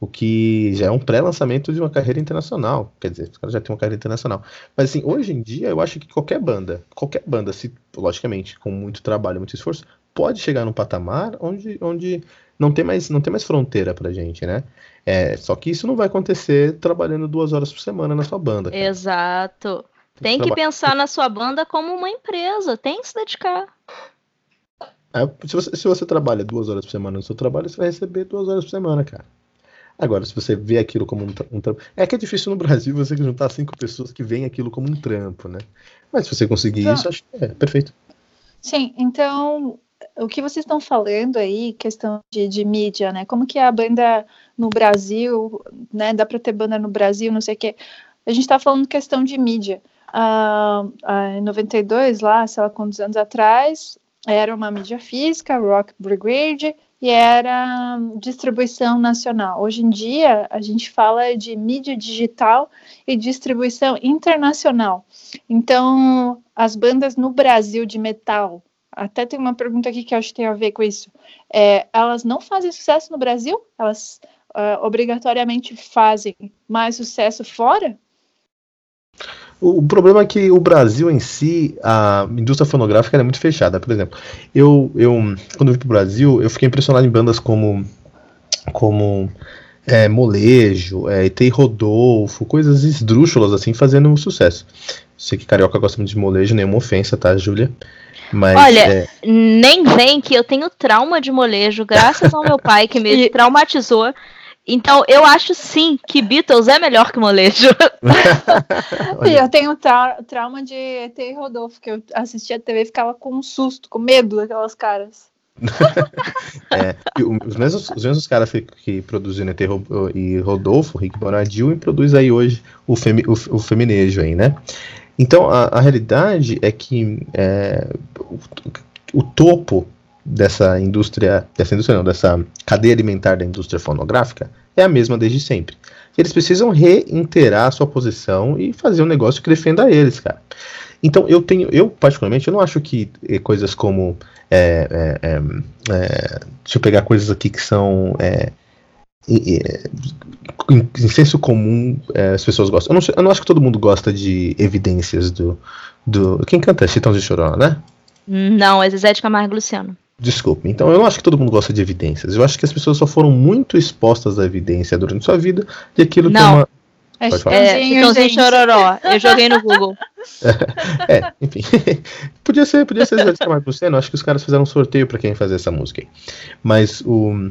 O que já é um pré-lançamento de uma carreira internacional, quer dizer, os caras já têm uma carreira internacional. Mas assim, hoje em dia, eu acho que qualquer banda, qualquer banda, se, logicamente, com muito trabalho, muito esforço, pode chegar num patamar onde, onde não tem mais, não tem mais fronteira pra gente, né? É, só que isso não vai acontecer trabalhando duas horas por semana na sua banda. Cara. Exato. Tem, tem que pensar na sua banda como uma empresa, tem que se dedicar. É, se, você, se você trabalha duas horas por semana no seu trabalho, você vai receber duas horas por semana, cara. Agora, se você vê aquilo como um, um trampo. É que é difícil no Brasil você juntar cinco pessoas que veem aquilo como um trampo, né? Mas se você conseguir então, isso, acho que é perfeito. Sim, então o que vocês estão falando aí, questão de, de, mídia, né? Como que é a banda no Brasil, né? Dá para ter banda no Brasil, não sei o quê. A gente está falando questão de mídia. Ah, ah, em 92, lá, sei lá quantos anos atrás, era uma mídia física, Rock Brigade, e era distribuição nacional. Hoje em dia, a gente fala de mídia digital e distribuição internacional. Então, as bandas no Brasil de metal, até tem uma pergunta aqui que eu acho que tem a ver com isso. É, elas não fazem sucesso no Brasil? Elas uh, obrigatoriamente fazem mais sucesso fora? O, problema é que o Brasil em si, a indústria fonográfica é muito fechada. Por exemplo, eu, eu quando eu vim para o Brasil, eu fiquei impressionado em bandas como, como é, Molejo, é, Rodolfo, coisas esdrúxulas assim, fazendo um sucesso. Sei que carioca gosta muito de molejo, nenhuma ofensa, tá, Júlia? Mas, Olha, é... nem vem que eu tenho trauma de molejo, graças ao meu pai que me traumatizou. Então, eu acho sim que Beatles é melhor que molejo. eu tenho tra trauma de ET e Rodolfo, que eu assistia a TV e ficava com um susto, com medo daquelas caras. é, os, mesmos, os mesmos caras que, que produziram ET e Rodolfo, Rick Bonadil, e produz aí hoje o, femi, o, o Feminejo aí, né? Então, a, a realidade é que é, o, o, topo dessa indústria, dessa indústria não, dessa cadeia alimentar da indústria fonográfica é a mesma desde sempre. Eles precisam reiterar a sua posição e fazer um negócio que defenda eles, cara. Então, eu tenho, eu particularmente, eu não acho que eh, coisas como. É, é, é, deixa eu pegar coisas aqui que são é, em, em senso comum é, as pessoas gostam. Eu não, eu não, acho que todo mundo gosta de evidências do. do quem canta Chitão de Chorona, né? Não, é Zezé de Camargo Luciano. Desculpe. Então, eu não acho que todo mundo gosta de evidências. Eu acho que as pessoas só foram muito expostas à evidência durante sua vida de aquilo não. que é uma. É, falar? É, Chitãozinho Chororó. Eu joguei no Google. é, enfim. podia ser, podia ser Zezé de Camargo Luciano. Acho que os caras fizeram um sorteio para quem fazer essa música aí. Mas o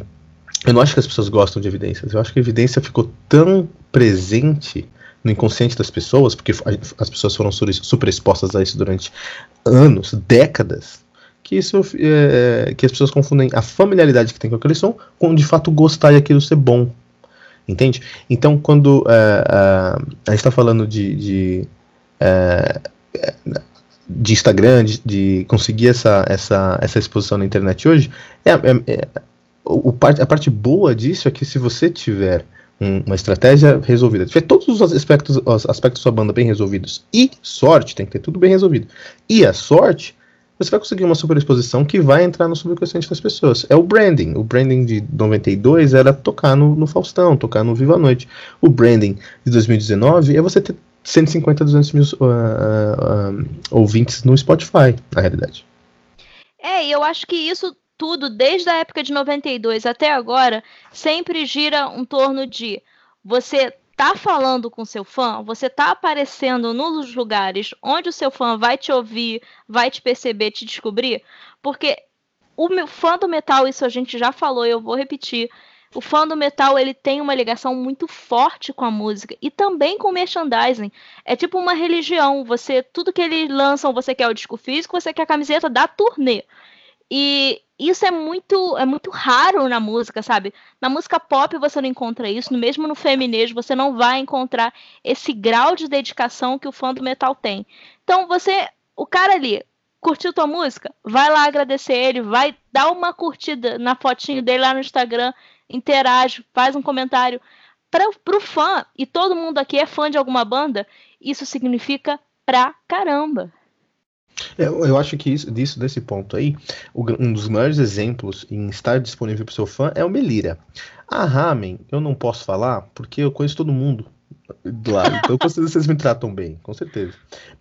eu não acho que as pessoas gostam de evidências. Eu acho que a evidência ficou tão presente no inconsciente das pessoas, porque as pessoas foram super expostas a isso durante anos, décadas, que isso é, que as pessoas confundem a familiaridade que tem com aquele som com de fato gostar e aquilo ser bom. Entende? Então, quando é, é, a gente está falando de, de, é, de Instagram, de, de, conseguir essa, essa, essa exposição na internet hoje, é, é, é o, a parte boa disso é que se você tiver um, uma estratégia resolvida, tiver todos os aspectos, os aspectos da sua banda bem resolvidos e sorte, tem que ter tudo bem resolvido, e a sorte, você vai conseguir uma superexposição que vai entrar no subconsciente das pessoas. É o branding. O branding de 92 era tocar no, no Faustão, tocar no Viva a Noite. O branding de 2019 é você ter 150, 200 mil uh, uh, ouvintes no Spotify, na realidade. É, eu acho que isso tudo, desde a época de 92 até agora, sempre gira em torno de você tá falando com seu fã, você tá aparecendo nos lugares onde o seu fã vai te ouvir, vai te perceber, te descobrir, porque o meu fã do metal, isso a gente já falou, eu vou repetir. O fã do metal, ele tem uma ligação muito forte com a música e também com o merchandising. É tipo uma religião, você tudo que eles lançam, você quer o disco físico, você quer a camiseta da turnê. E isso é muito é muito raro na música, sabe? Na música pop você não encontra isso, mesmo no feminismo você não vai encontrar esse grau de dedicação que o fã do metal tem. Então você, o cara ali curtiu tua música, vai lá agradecer ele, vai dar uma curtida na fotinho dele lá no Instagram, interage, faz um comentário. Para o fã, e todo mundo aqui é fã de alguma banda, isso significa pra caramba. Eu, eu acho que isso, disso, desse ponto aí, um dos maiores exemplos em estar disponível para o seu fã é o Melira. A Ramen, eu não posso falar porque eu conheço todo mundo lá, então com certeza vocês me tratam bem, com certeza.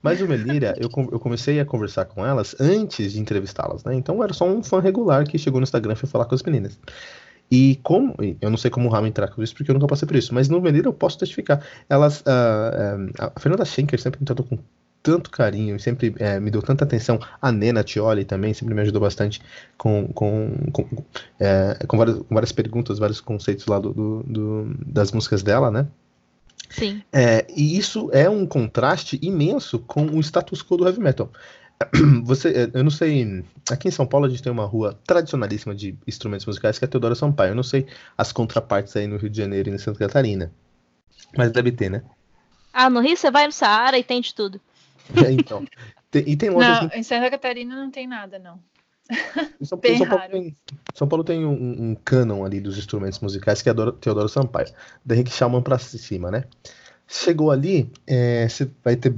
Mas o Melira, eu, eu comecei a conversar com elas antes de entrevistá-las, né? Então eu era só um fã regular que chegou no Instagram e foi falar com as meninas. E como, eu não sei como o Ramen trata com isso, porque eu nunca passei por isso, mas no Melira eu posso testificar. Elas, uh, uh, a Fernanda Schenker sempre me tratou com tanto carinho, sempre é, me deu tanta atenção. A Nena Tioli também sempre me ajudou bastante com, com, com, é, com, várias, com várias perguntas, vários conceitos lá do, do, do das músicas dela, né? Sim. É, e isso é um contraste imenso com o status quo do heavy metal. Você, é, eu não sei. Aqui em São Paulo a gente tem uma rua tradicionalíssima de instrumentos musicais que é a Teodoro Sampaio. Eu não sei as contrapartes aí no Rio de Janeiro e em Santa Catarina. Mas deve ter, né? Ah, no Rio você vai no Saara e tem de tudo. É, então. Tem, e tem lojas. Não, em Santa Catarina não tem nada, não. São, Bem São, Paulo tem, São Paulo tem um, um cânon ali dos instrumentos musicais que é Teodoro Sampaio. Da Henrique Schaumann pra cima, né? Chegou ali, é, você vai ter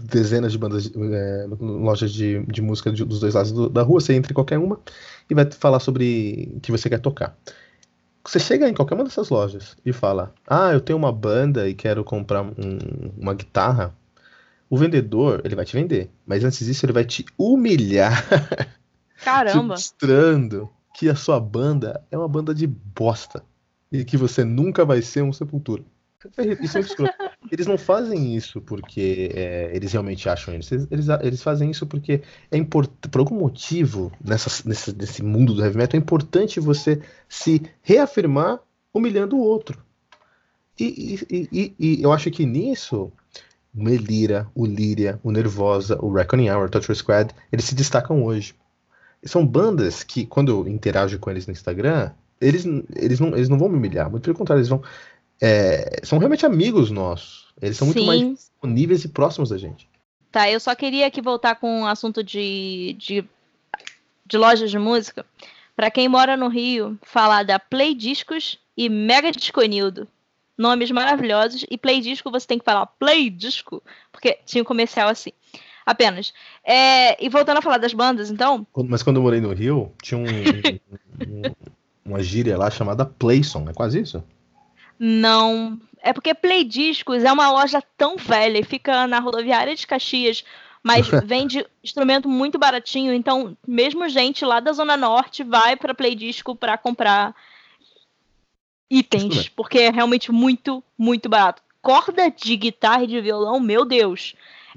dezenas de bandas, é, lojas de, de música de, dos dois lados do, da rua, você entra em qualquer uma e vai falar sobre o que você quer tocar. Você chega em qualquer uma dessas lojas e fala: Ah, eu tenho uma banda e quero comprar um, uma guitarra o vendedor, ele vai te vender, mas antes disso ele vai te humilhar. Caramba. mostrando que a sua banda é uma banda de bosta e que você nunca vai ser um Sepultura. Isso é eles não fazem isso porque é, eles realmente acham isso. Eles, eles, eles, fazem isso porque é importante, por algum motivo, nessa, nesse, nesse mundo do heavy metal, é importante você se reafirmar humilhando o outro. E, e, e, e eu acho que nisso o Melira, o Líria, o Nervosa, o Reckoning Hour, o Torture Squad, eles se destacam hoje. São bandas que, quando eu interajo com eles no Instagram, eles, eles, não, eles não vão me humilhar, muito pelo contrário, eles vão. É, são realmente amigos nossos. Eles são muito Sim. mais disponíveis e próximos da gente. Tá, eu só queria aqui voltar com o um assunto de, de, de lojas de música. Para quem mora no Rio, falar da Play Discos e Mega Disconildo nomes maravilhosos. E Play Disco você tem que falar Play Disco, porque tinha um comercial assim. Apenas. É, e voltando a falar das bandas, então. Mas quando eu morei no Rio, tinha um, um, uma gíria lá chamada Playson, é quase isso? Não. É porque Play Discos é uma loja tão velha e fica na rodoviária de Caxias, mas vende instrumento muito baratinho. Então, mesmo gente lá da Zona Norte vai para Play Disco para comprar itens, porque é realmente muito, muito barato. Corda de guitarra e de violão, meu Deus,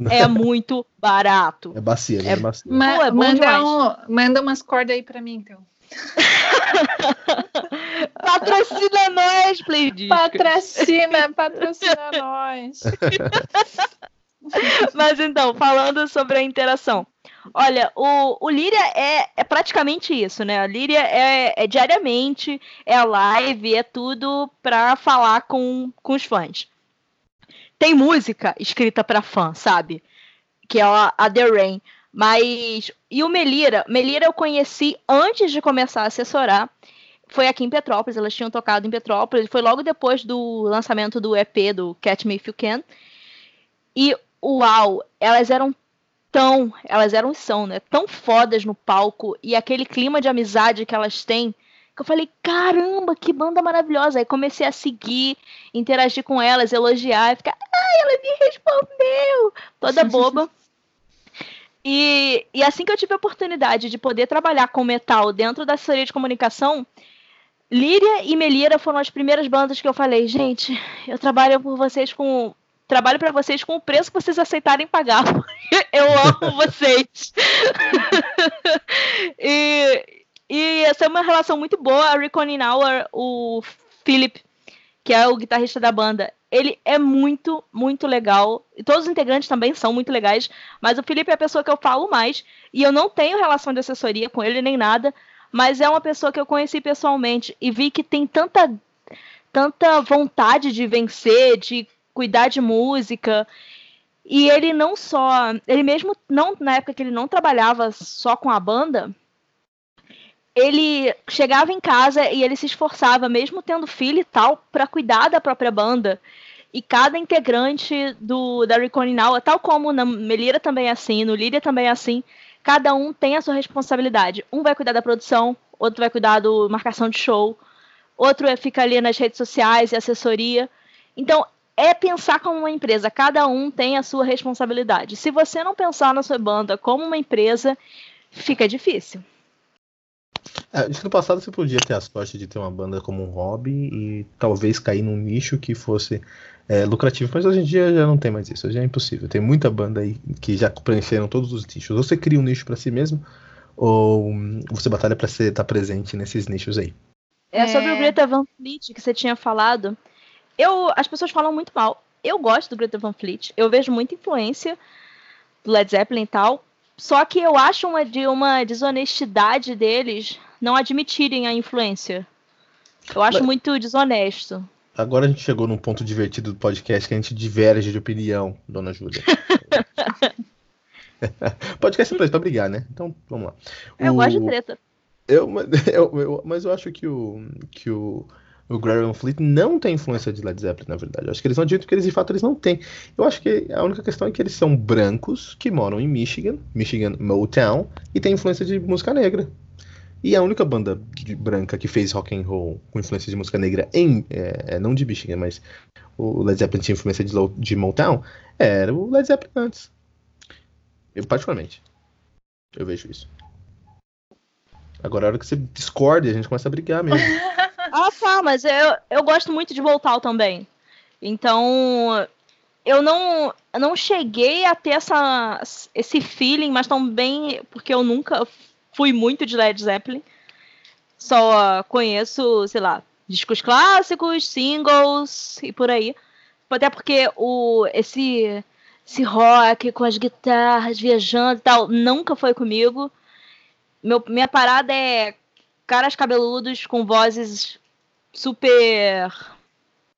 é muito barato. É bacia, né? É, bacia. Ma é manda, um, manda umas cordas aí pra mim, então. patrocina nós, Playdisco. Patrocina, patrocina nós. Mas então, falando sobre a interação. Olha, o, o Líria é, é praticamente isso, né? A Líria é, é diariamente, é live, é tudo pra falar com, com os fãs. Tem música escrita pra fã, sabe? Que é a, a The Rain. Mas. E o Melira? Melira eu conheci antes de começar a assessorar. Foi aqui em Petrópolis, elas tinham tocado em Petrópolis. Foi logo depois do lançamento do EP do Catch Me If You Can. E uau, elas eram tão, elas eram são, né, tão fodas no palco e aquele clima de amizade que elas têm, que eu falei, caramba, que banda maravilhosa. Aí comecei a seguir, interagir com elas, elogiar, e ficar, ai, ela me respondeu, toda boba. e, e assim que eu tive a oportunidade de poder trabalhar com metal dentro da assessoria de comunicação, Líria e Melira foram as primeiras bandas que eu falei, gente, eu trabalho por vocês com trabalho para vocês com o preço que vocês aceitarem pagar. Eu amo vocês. e, e essa é uma relação muito boa. A Rick o Philip, que é o guitarrista da banda, ele é muito, muito legal. E todos os integrantes também são muito legais. Mas o Felipe é a pessoa que eu falo mais. E eu não tenho relação de assessoria com ele nem nada. Mas é uma pessoa que eu conheci pessoalmente. E vi que tem tanta, tanta vontade de vencer, de cuidar de música. E ele não só, ele mesmo não na época que ele não trabalhava só com a banda, ele chegava em casa e ele se esforçava, mesmo tendo filho e tal, para cuidar da própria banda. E cada integrante do da Recording Now, tal como na Melira também é assim, no Líria também é assim, cada um tem a sua responsabilidade. Um vai cuidar da produção, outro vai cuidar da marcação de show, outro fica ali nas redes sociais e assessoria. Então, é pensar como uma empresa. Cada um tem a sua responsabilidade. Se você não pensar na sua banda como uma empresa, fica difícil. É, acho que no passado você podia ter a sorte de ter uma banda como um hobby e talvez cair num nicho que fosse é, lucrativo, mas hoje em dia já não tem mais isso, hoje é impossível. Tem muita banda aí que já preencheram todos os nichos. Ou você cria um nicho para si mesmo, ou você batalha para estar tá presente nesses nichos aí. É sobre o é. Greta Van Fleet que você tinha falado. Eu, as pessoas falam muito mal. Eu gosto do Greta Van Fleet. Eu vejo muita influência do Led Zeppelin e tal. Só que eu acho uma de uma desonestidade deles não admitirem a influência. Eu acho Mas... muito desonesto. Agora a gente chegou num ponto divertido do podcast que a gente diverge de opinião, dona Júlia. podcast é pra, pra brigar, né? Então, vamos lá. Eu o... gosto de treta. Eu, eu, eu, mas eu acho que o, que o, o Graham Fleet não tem influência de Led Zeppelin, na verdade. Eu acho que eles não admitem que eles, de fato, eles não têm. Eu acho que a única questão é que eles são brancos que moram em Michigan, Michigan Motown, e tem influência de música negra. E a única banda de, branca que fez rock and roll com influência de música negra em, é, é não de Michigan, mas o Led Zeppelin tinha influência de, de Motown, era o Led Zeppelin antes. Eu, particularmente, eu vejo isso. Agora, a hora que você discorda, a gente começa a brigar mesmo. Ah, tá, mas eu, eu gosto muito de voltar também. Então, eu não, eu não cheguei a ter essa, esse feeling, mas também porque eu nunca fui muito de Led Zeppelin. Só conheço, sei lá, discos clássicos, singles e por aí. Até porque o, esse, esse rock com as guitarras viajando e tal nunca foi comigo. Meu, minha parada é caras cabeludos com vozes super.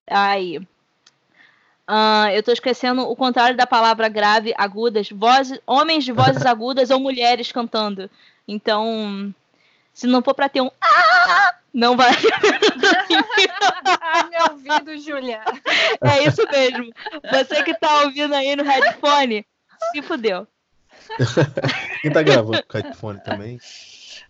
Ai. Uh, eu tô esquecendo o contrário da palavra grave, agudas. Vozes, homens de vozes agudas ou mulheres cantando. Então, se não for pra ter um. Ah! Não vai. Ai, meu ouvido, Julia. É isso mesmo. Você que tá ouvindo aí no headphone, se fudeu. Quem tá gravando com headphone também?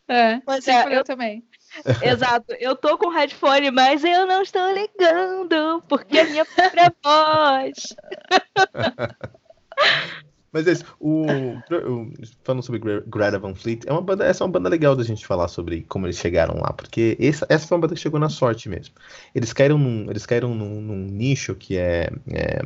É, Mas é, eu também. Exato. Eu tô com headphone, mas eu não estou ligando, porque é minha própria voz. Mas é isso. O, o, falando sobre Greta Van Fleet, é uma banda, essa é uma banda legal da gente falar sobre como eles chegaram lá, porque essa, essa foi uma banda que chegou na sorte mesmo. Eles caíram num, eles caíram num, num nicho que é, é,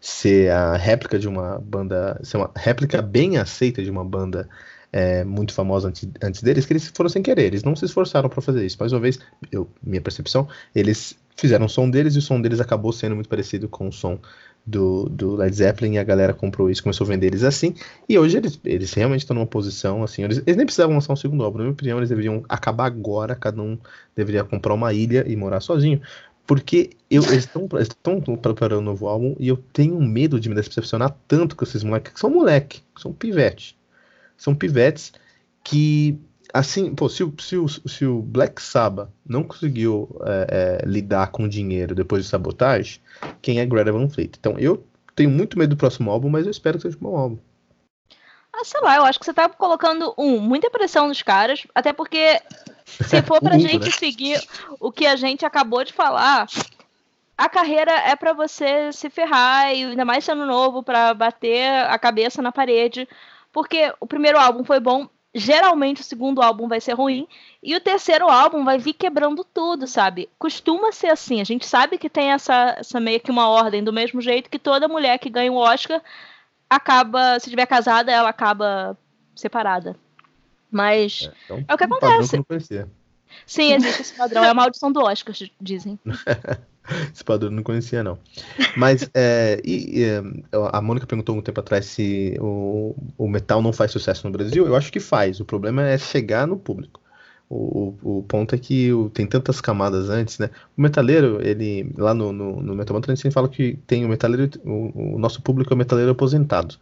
ser a réplica de uma banda, ser uma réplica bem aceita de uma banda é, muito famosa antes, antes deles, que eles foram sem querer, eles não se esforçaram para fazer isso. Mais uma vez, eu, minha percepção, eles fizeram o som deles e o som deles acabou sendo muito parecido com o som do, do Led Zeppelin e a galera comprou isso, começou a vender eles assim. E hoje eles, eles realmente estão numa posição assim. Eles, eles nem precisavam lançar um segundo álbum, na minha opinião, eles deveriam acabar agora, cada um deveria comprar uma ilha e morar sozinho. Porque eu, eles estão preparando um novo álbum e eu tenho medo de me decepcionar tanto com esses moleques, que são moleque, são pivete. São pivetes que assim, pô, se, se, o, se o Black Sabbath não conseguiu é, é, lidar com dinheiro depois de sabotagem, quem é Greta Van Fleet? Então eu tenho muito medo do próximo álbum, mas eu espero que seja um bom álbum. Ah, sei lá, eu acho que você tá colocando, um, muita pressão nos caras, até porque se for pra gente né? seguir o que a gente acabou de falar, a carreira é para você se ferrar, e ainda mais sendo novo, para bater a cabeça na parede, porque o primeiro álbum foi bom, geralmente o segundo álbum vai ser ruim e o terceiro álbum vai vir quebrando tudo, sabe? Costuma ser assim. A gente sabe que tem essa, essa meio que uma ordem, do mesmo jeito que toda mulher que ganha um Oscar acaba, se tiver casada, ela acaba separada. Mas é, então, é o que acontece. Sim, existe esse padrão. É a maldição do Oscar, dizem. Esse padrão não conhecia, não. Mas é, e, e, a Mônica perguntou um tempo atrás se o, o metal não faz sucesso no Brasil. Eu acho que faz. O problema é chegar no público. O, o, o ponto é que o, tem tantas camadas antes, né? O metaleiro, ele lá no, no, no Metal Mantra, a gente fala que tem o metaleiro, o, o nosso público é o metaleiro aposentado.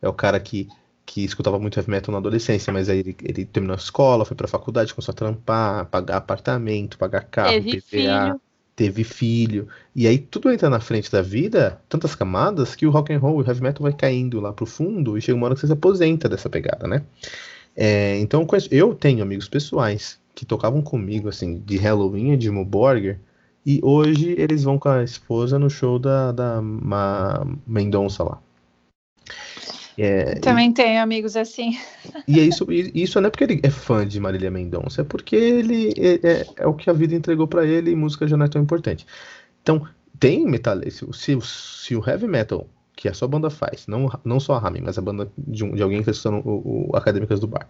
É o cara que que escutava muito heavy metal na adolescência, mas aí ele, ele terminou a escola, foi pra faculdade, começou a trampar, pagar apartamento, pagar carro, Teve PVA. Filho teve filho, e aí tudo entra na frente da vida, tantas camadas, que o rock and roll e o heavy metal vai caindo lá pro fundo e chega uma hora que você se aposenta dessa pegada, né? É, então eu tenho amigos pessoais que tocavam comigo, assim, de Halloween, de Borger, e hoje eles vão com a esposa no show da, da Mendonça lá. É, Também e, tenho amigos assim. E é isso, isso não é porque ele é fã de Marília Mendonça, é porque ele é, é, é o que a vida entregou para ele e música já não é tão importante. Então, tem metal, se, se, se, o heavy metal que a sua banda faz, não, não só a Rami, mas a banda de, um, de alguém que está no o, o Acadêmicas do Bar.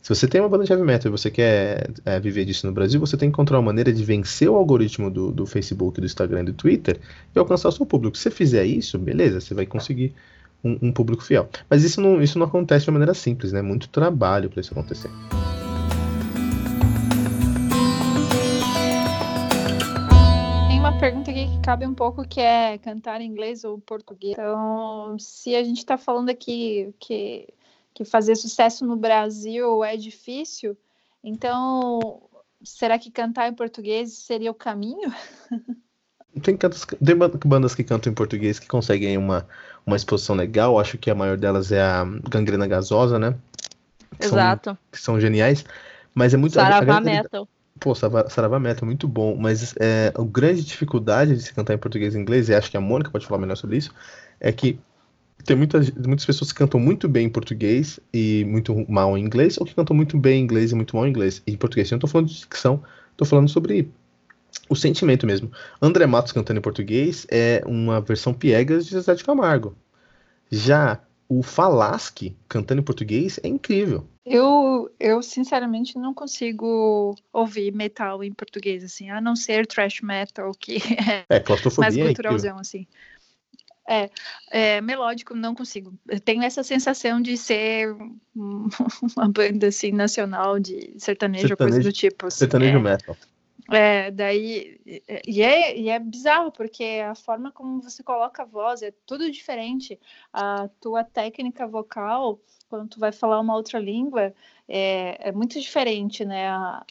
Se você tem uma banda de heavy metal e você quer é, viver disso no Brasil, você tem que encontrar uma maneira de vencer o algoritmo do, do Facebook, do Instagram e do Twitter e alcançar o seu público. Se você fizer isso, beleza, você vai conseguir um, um, público fiel. Mas isso não, isso não acontece de maneira simples, né? Muito trabalho para isso acontecer. Uma pergunta aqui que cabe um pouco que é cantar em inglês ou português. Então, se a gente está falando aqui que, que fazer sucesso no Brasil é difícil, então será que cantar em português seria o caminho? Tem, cantos, tem bandas que cantam em português que conseguem uma, uma exposição legal. Acho que a maior delas é a Gangrena Gasosa, né? Que Exato. São, que são geniais. Mas é muito. Saravá Metal. Pô, Saravá Metal, muito bom. Mas é, a grande dificuldade de se cantar em português e inglês, e acho que a Mônica pode falar melhor sobre isso, é que tem muitas, muitas pessoas que cantam muito bem em português e muito mal em inglês, ou que cantam muito bem em inglês e muito mal em inglês. E em português, eu não tô falando de dicção, tô falando sobre o sentimento mesmo. André Matos cantando em português é uma versão piegas de Zezé de Camargo. Já o Falasque cantando em português é incrível. Eu, eu sinceramente não consigo ouvir metal em português assim, a não ser thrash metal que é, é mais culturalzão é assim. É, é, melódico não consigo. Eu tenho essa sensação de ser uma banda assim nacional de sertanejo, sertanejo coisa do tipo. Assim, sertanejo é. metal. É, daí, e é, e é bizarro, porque a forma como você coloca a voz é tudo diferente. A tua técnica vocal, quando tu vai falar uma outra língua, é, é muito diferente, né? A,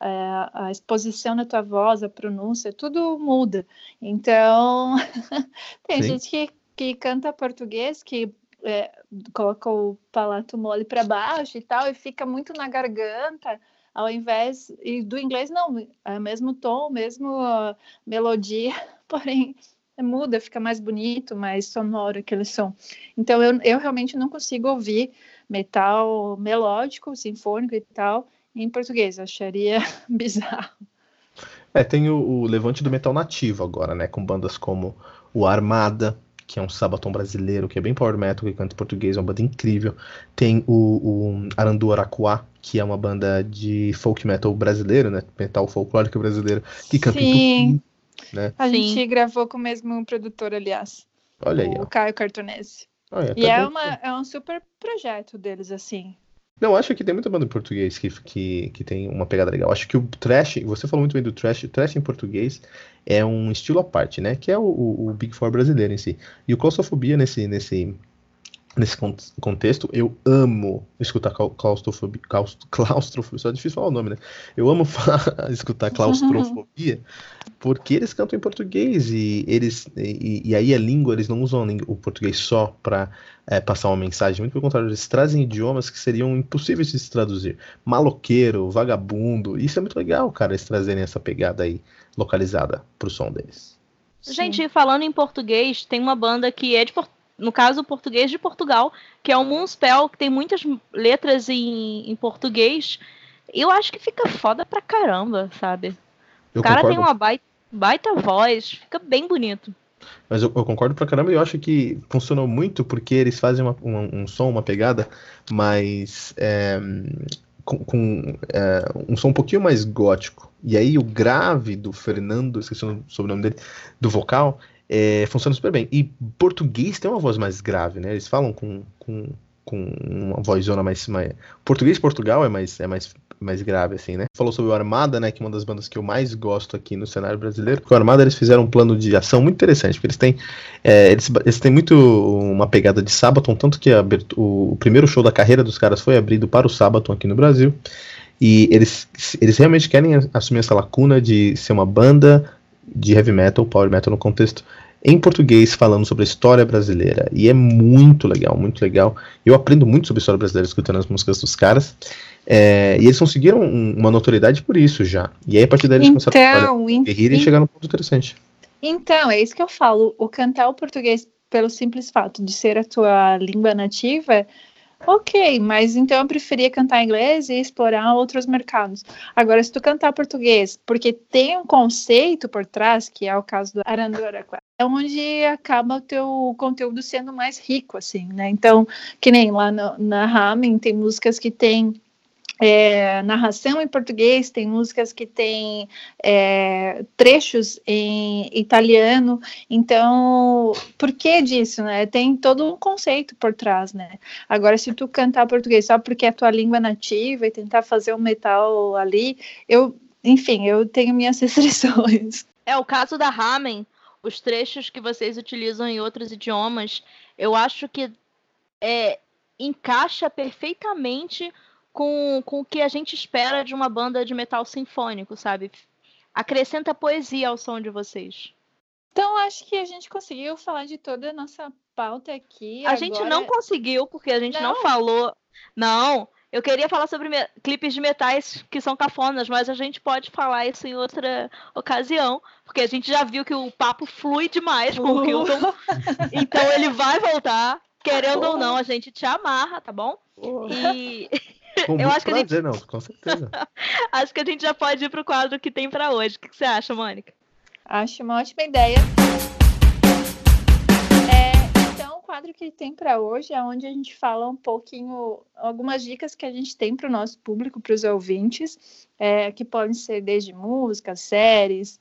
a, a, exposição da tua voz, a pronúncia, tudo muda. Então, tem Sim. gente que, que canta português que é, coloca o palato mole para baixo e tal, e fica muito na garganta ao invés e do inglês não, é o mesmo tom, mesmo uh, melodia, porém muda, fica mais bonito, mais sonoro aquele som. Então eu, eu realmente não consigo ouvir metal melódico, sinfônico e tal em português, eu acharia bizarro. É, tem o, o, levante do metal nativo agora, né, com bandas como o Armada, que é um sabaton brasileiro, que é bem power metal, que canta em português, é uma banda incrível. Tem o, o Arandu Araquá, que é uma banda de folk metal brasileiro, né? Metal folclórico brasileiro, que canta Sim. em tupi, né? A Sim. gente gravou com o mesmo produtor, aliás. Olha aí. O ó. Caio Cartonese. Olha, e é, uma, é um super projeto deles, assim. Não, acho que tem muita banda em português que, que, que tem uma pegada legal. Acho que o trash, você falou muito bem do trash, o trash em português é um estilo à parte, né? Que é o, o, o Big Four brasileiro em si. E o claustrofobia nesse, nesse, nesse contexto, eu amo escutar claustrofobia, claustrofobia, só é difícil falar o nome, né? Eu amo escutar claustrofobia porque eles cantam em português e eles e, e aí a língua eles não usam o português só para é, passar uma mensagem, muito pelo contrário, eles trazem idiomas que seriam impossíveis de se traduzir. Maloqueiro, vagabundo, isso é muito legal, cara, eles trazerem essa pegada aí localizada pro som deles. Gente, falando em português, tem uma banda que é de no caso, português de Portugal, que é o Moonspell, que tem muitas letras em, em português. Eu acho que fica foda pra caramba, sabe? Eu o cara concordo. tem uma baita, baita voz, fica bem bonito. Mas eu, eu, concordo pra caramba e eu acho que funcionou muito porque eles fazem uma, uma, um som, uma pegada mais. É, com, com é, um som um pouquinho mais gótico. E aí o grave do Fernando, esqueci o sobrenome dele, do vocal, é, funciona super bem. E português tem uma voz mais grave, né? Eles falam com, com, com uma vozona mais, mais. Português Portugal é mais, é mais, mais grave, assim, né? Falou sobre o Armada, né? Que é uma das bandas que eu mais gosto aqui no cenário brasileiro. Porque o Armada eles fizeram um plano de ação muito interessante, porque eles têm. É, eles, eles têm muito uma pegada de Sabaton, tanto que a, o, o primeiro show da carreira dos caras foi abrido para o Sabaton aqui no Brasil. E eles, eles realmente querem assumir essa lacuna de ser uma banda de heavy metal, power metal no contexto em português falando sobre a história brasileira. E é muito legal, muito legal. Eu aprendo muito sobre a história brasileira escutando as músicas dos caras. É, e eles conseguiram um, uma notoriedade por isso já. E aí, a partir daí, eles então, começaram a guerrilha e chegaram num ponto interessante. Então, é isso que eu falo. O cantar o português, pelo simples fato de ser a tua língua nativa, Ok, mas então eu preferia cantar inglês e explorar outros mercados. Agora, se tu cantar português, porque tem um conceito por trás, que é o caso do Arandora, é onde acaba o teu conteúdo sendo mais rico, assim, né? Então, que nem lá no, na Ramen, tem músicas que tem é, narração em português, tem músicas que tem é, trechos em italiano, então, por que disso, né? Tem todo um conceito por trás, né? Agora, se tu cantar português só porque é a tua língua nativa e tentar fazer um metal ali, eu, enfim, eu tenho minhas restrições. É o caso da Ramen, os trechos que vocês utilizam em outros idiomas, eu acho que é, encaixa perfeitamente com, com o que a gente espera de uma banda de metal sinfônico, sabe? Acrescenta poesia ao som de vocês. Então, acho que a gente conseguiu falar de toda a nossa pauta aqui. A agora... gente não conseguiu, porque a gente não, não falou. Não, eu queria falar sobre me... clipes de metais que são cafonas, mas a gente pode falar isso em outra ocasião, porque a gente já viu que o papo flui demais com o Hilton. Então ele vai voltar, querendo ou não, a gente te amarra, tá bom? E com eu acho que prazer, a gente... não, com certeza. acho que a gente já pode ir pro quadro que tem para hoje. O que, que você acha, Mônica? Acho uma ótima ideia. É, então, o quadro que tem para hoje é onde a gente fala um pouquinho, algumas dicas que a gente tem para o nosso público, para os ouvintes, é, que podem ser desde músicas, séries,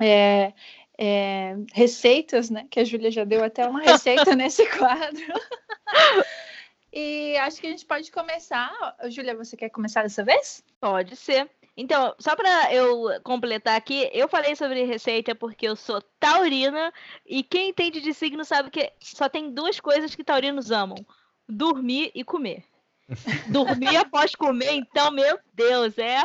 é, é, receitas, né? Que a Júlia já deu até uma receita nesse quadro. E acho que a gente pode começar. Júlia, você quer começar dessa vez? Pode ser. Então, só para eu completar aqui, eu falei sobre receita porque eu sou taurina e quem entende de signo sabe que só tem duas coisas que taurinos amam: dormir e comer. dormir após comer, então, meu Deus, é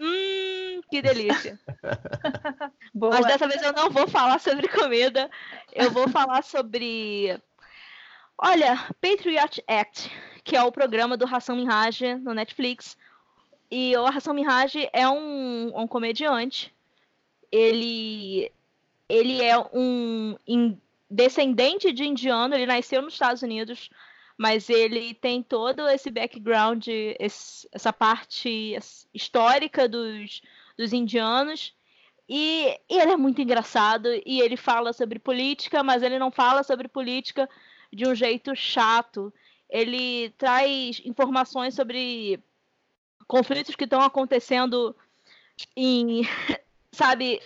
Hum, que delícia. Mas dessa vez eu não vou falar sobre comida. Eu vou falar sobre Olha, Patriot Act, que é o programa do Hassan Minhaj no Netflix. E o Hassan Minhaj é um, um comediante. Ele, ele é um descendente de indiano, ele nasceu nos Estados Unidos, mas ele tem todo esse background, esse, essa parte histórica dos, dos indianos. E, e, ele é muito engraçado e ele fala sobre política, mas ele não fala sobre política de um jeito chato. Ele traz informações sobre conflitos que estão acontecendo em, sabe,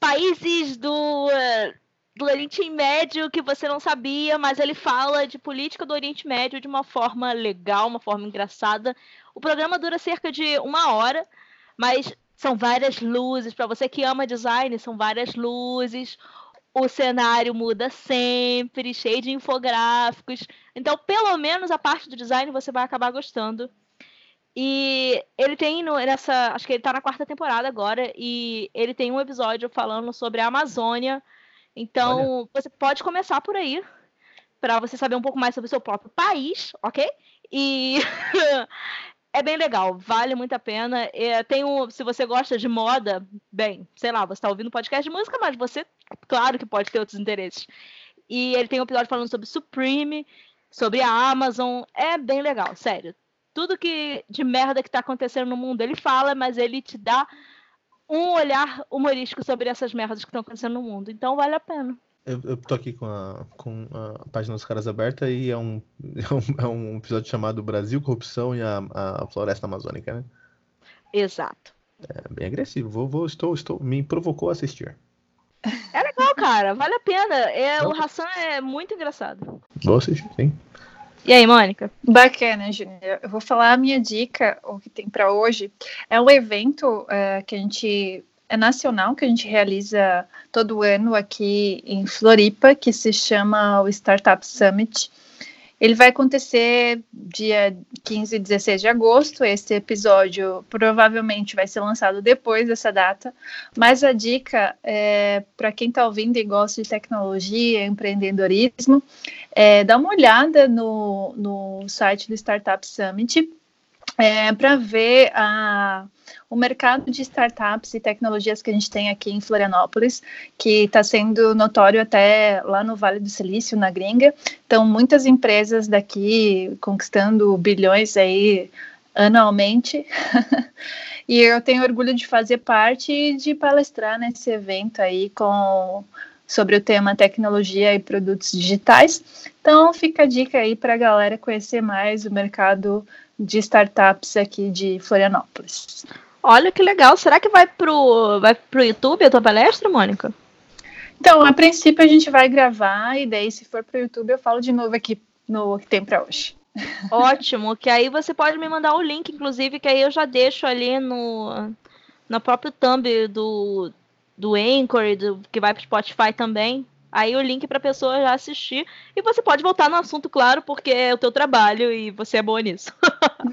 países do, do Oriente Médio que você não sabia, mas ele fala de política do Oriente Médio de uma forma legal, uma forma engraçada. O programa dura cerca de uma hora, mas são várias luzes. Para você que ama design, são várias luzes. O cenário muda sempre, cheio de infográficos. Então, pelo menos a parte do design você vai acabar gostando. E ele tem no, nessa. Acho que ele tá na quarta temporada agora. E ele tem um episódio falando sobre a Amazônia. Então, Olha. você pode começar por aí. para você saber um pouco mais sobre o seu próprio país, ok? E é bem legal, vale muito a pena. É, tem um, se você gosta de moda, bem, sei lá, você está ouvindo podcast de música, mas você, claro que pode ter outros interesses. E ele tem um episódio falando sobre Supreme, sobre a Amazon. É bem legal, sério. Tudo que de merda que está acontecendo no mundo ele fala, mas ele te dá um olhar humorístico sobre essas merdas que estão acontecendo no mundo. Então vale a pena. Eu, eu tô aqui com a, com a página dos caras aberta e é um, é um, é um episódio chamado Brasil, Corrupção e a, a Floresta Amazônica, né? Exato. É bem agressivo. Vou, vou, estou, estou, me provocou a assistir. É legal, cara. Vale a pena. É, o Hassan é muito engraçado. Vou assistir, sim. E aí, Mônica? Bacana, Júnior. Eu vou falar a minha dica, o que tem para hoje. É um evento é, que a gente é nacional que a gente realiza todo ano aqui em Floripa, que se chama o Startup Summit. Ele vai acontecer dia 15 e 16 de agosto. Esse episódio provavelmente vai ser lançado depois dessa data. Mas a dica é para quem está ouvindo e gosta de tecnologia, empreendedorismo, é, dá uma olhada no, no site do Startup Summit é, para ver a, o mercado de startups e tecnologias que a gente tem aqui em Florianópolis, que está sendo notório até lá no Vale do Silício, na gringa. Então, muitas empresas daqui conquistando bilhões aí anualmente. e eu tenho orgulho de fazer parte e de palestrar nesse evento aí com sobre o tema tecnologia e produtos digitais. Então, fica a dica aí para a galera conhecer mais o mercado de startups aqui de Florianópolis. Olha que legal. Será que vai pro, vai pro YouTube a tua palestra, Mônica? Então, a princípio a gente vai gravar e daí se for pro YouTube eu falo de novo aqui no que tem para hoje. Ótimo, que aí você pode me mandar o link, inclusive, que aí eu já deixo ali no, no próprio thumb do, do Anchor, do, que vai pro Spotify também. Aí o link para a pessoa já assistir. E você pode voltar no assunto, claro, porque é o teu trabalho e você é boa nisso.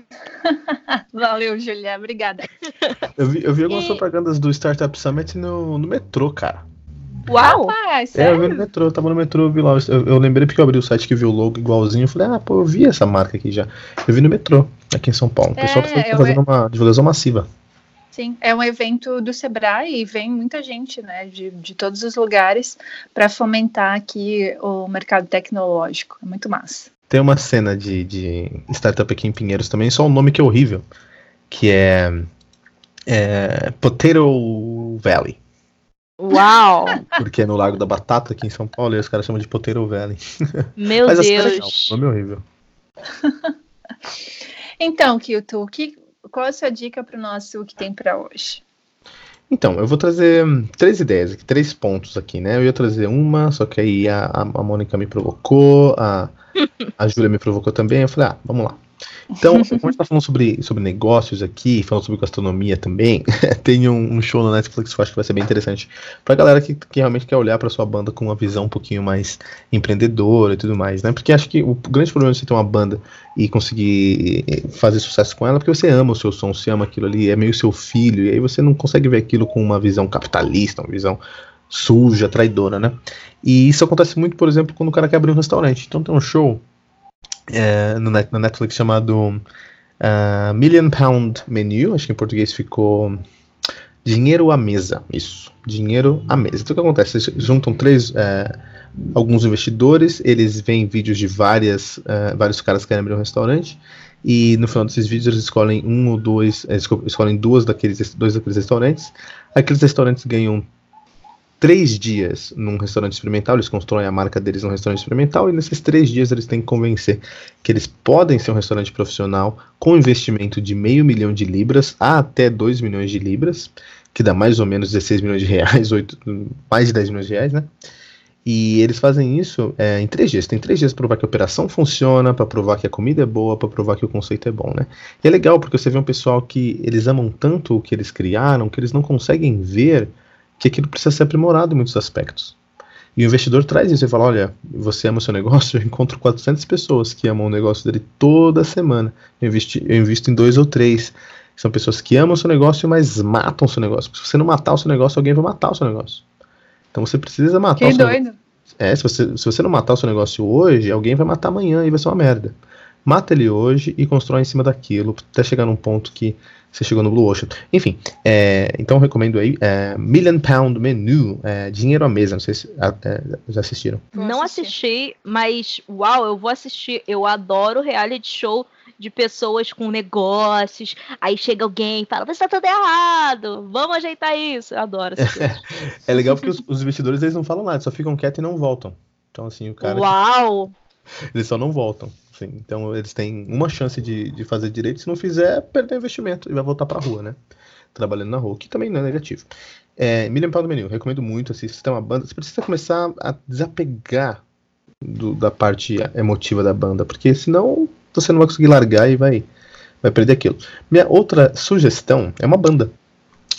Valeu, Julia. Obrigada. Eu vi, eu vi algumas e... propagandas do Startup Summit no, no metrô, cara. Uau! Rapaz, é, eu vi no metrô, eu tava no metrô, eu vi lá. Eu, eu, lembrei porque eu abri o site que viu o logo igualzinho. Eu falei, ah, pô, eu vi essa marca aqui já. Eu vi no metrô, aqui em São Paulo. O pessoal é, tá fazendo uma divulgação massiva. Sim, é um evento do Sebrae e vem muita gente né, de, de todos os lugares para fomentar aqui o mercado tecnológico. É muito massa. Tem uma cena de, de startup aqui em Pinheiros também, só um nome que é horrível, que é, é Potato Valley. Uau! Porque é no Lago da Batata aqui em São Paulo e os caras chamam de Potato Valley. Meu Mas Deus! É legal, nome horrível. então, Kilton, o que, qual a sua dica para o nosso que tem para hoje? Então, eu vou trazer três ideias três pontos aqui, né? Eu ia trazer uma, só que aí a, a Mônica me provocou, a, a Júlia me provocou também. Eu falei, ah, vamos lá. Então, como a gente está falando sobre, sobre negócios aqui, falando sobre gastronomia também, tem um, um, show no Netflix que eu acho que vai ser bem interessante pra galera que, que realmente quer olhar pra sua banda com uma visão um pouquinho mais empreendedora e tudo mais, né? Porque acho que o grande problema de você ter uma banda e conseguir fazer sucesso com ela é porque você ama o seu som, você ama aquilo ali, é meio seu filho, e aí você não consegue ver aquilo com uma visão capitalista, uma visão suja, traidora, né? E isso acontece muito, por exemplo, quando o cara quer abrir um restaurante. Então tem um show é, no, net, Netflix chamado uh, Million Pound Menu, acho que em português ficou Dinheiro à Mesa, isso, Dinheiro à Mesa. Então o que acontece? Eles juntam três, é, alguns investidores, eles veem vídeos de várias, é, vários caras que querem abrir um restaurante, E no final desses vídeos eles escolhem um ou dois, eles escolhem duas daqueles, dois daqueles restaurantes. Aqueles restaurantes ganham três dias num restaurante experimental, eles constroem a marca deles num restaurante experimental, e nesses três dias eles têm que convencer que eles podem ser um restaurante profissional com investimento de meio milhão de libras a até 2 milhões de libras, que dá mais ou menos 16 milhões de reais, 8, mais de 10 milhões de reais, né? E eles fazem isso é, em três dias. Tem três dias para provar que a operação funciona, para provar que a comida é boa, para provar que o conceito é bom, né? E é legal porque você vê um pessoal que eles amam tanto o que eles criaram que eles não conseguem ver que aquilo precisa ser aprimorado em muitos aspectos. E o investidor traz isso e fala: olha, você ama o seu negócio? Eu encontro 400 pessoas que amam o negócio dele toda semana. Eu, investi, eu invisto em dois ou três. São pessoas que amam o seu negócio, mas matam o seu negócio. Se você não matar o seu negócio, alguém vai matar o seu negócio. Então você precisa matar que o seu doido. negócio. É, se você, se você não matar o seu negócio hoje, alguém vai matar amanhã e vai ser uma merda. Mata ele hoje e constrói em cima daquilo, até chegar num ponto que você chegou no Blue Ocean. Enfim, é, então eu recomendo aí é, Million Pound Menu, é, Dinheiro à Mesa, não sei se é, já assistiram. Não assisti, mas uau, eu vou assistir. Eu adoro reality show de pessoas com negócios. Aí chega alguém e fala: Você tá tudo errado, vamos ajeitar isso. Eu adoro. É legal porque os, os investidores eles não falam nada, só ficam quietos e não voltam. Então assim, o cara Uau! eles só não voltam. Assim. Então eles têm uma chance de, de fazer direito, se não fizer, perder o investimento e vai voltar pra rua, né? Trabalhando na rua, que também não é negativo. É, Million Pound Menu, recomendo muito. Assim, se você tem uma banda, você precisa começar a desapegar do- da parte emotiva da banda, porque senão você não vai conseguir largar e vai, vai perder aquilo. Minha outra sugestão é uma banda.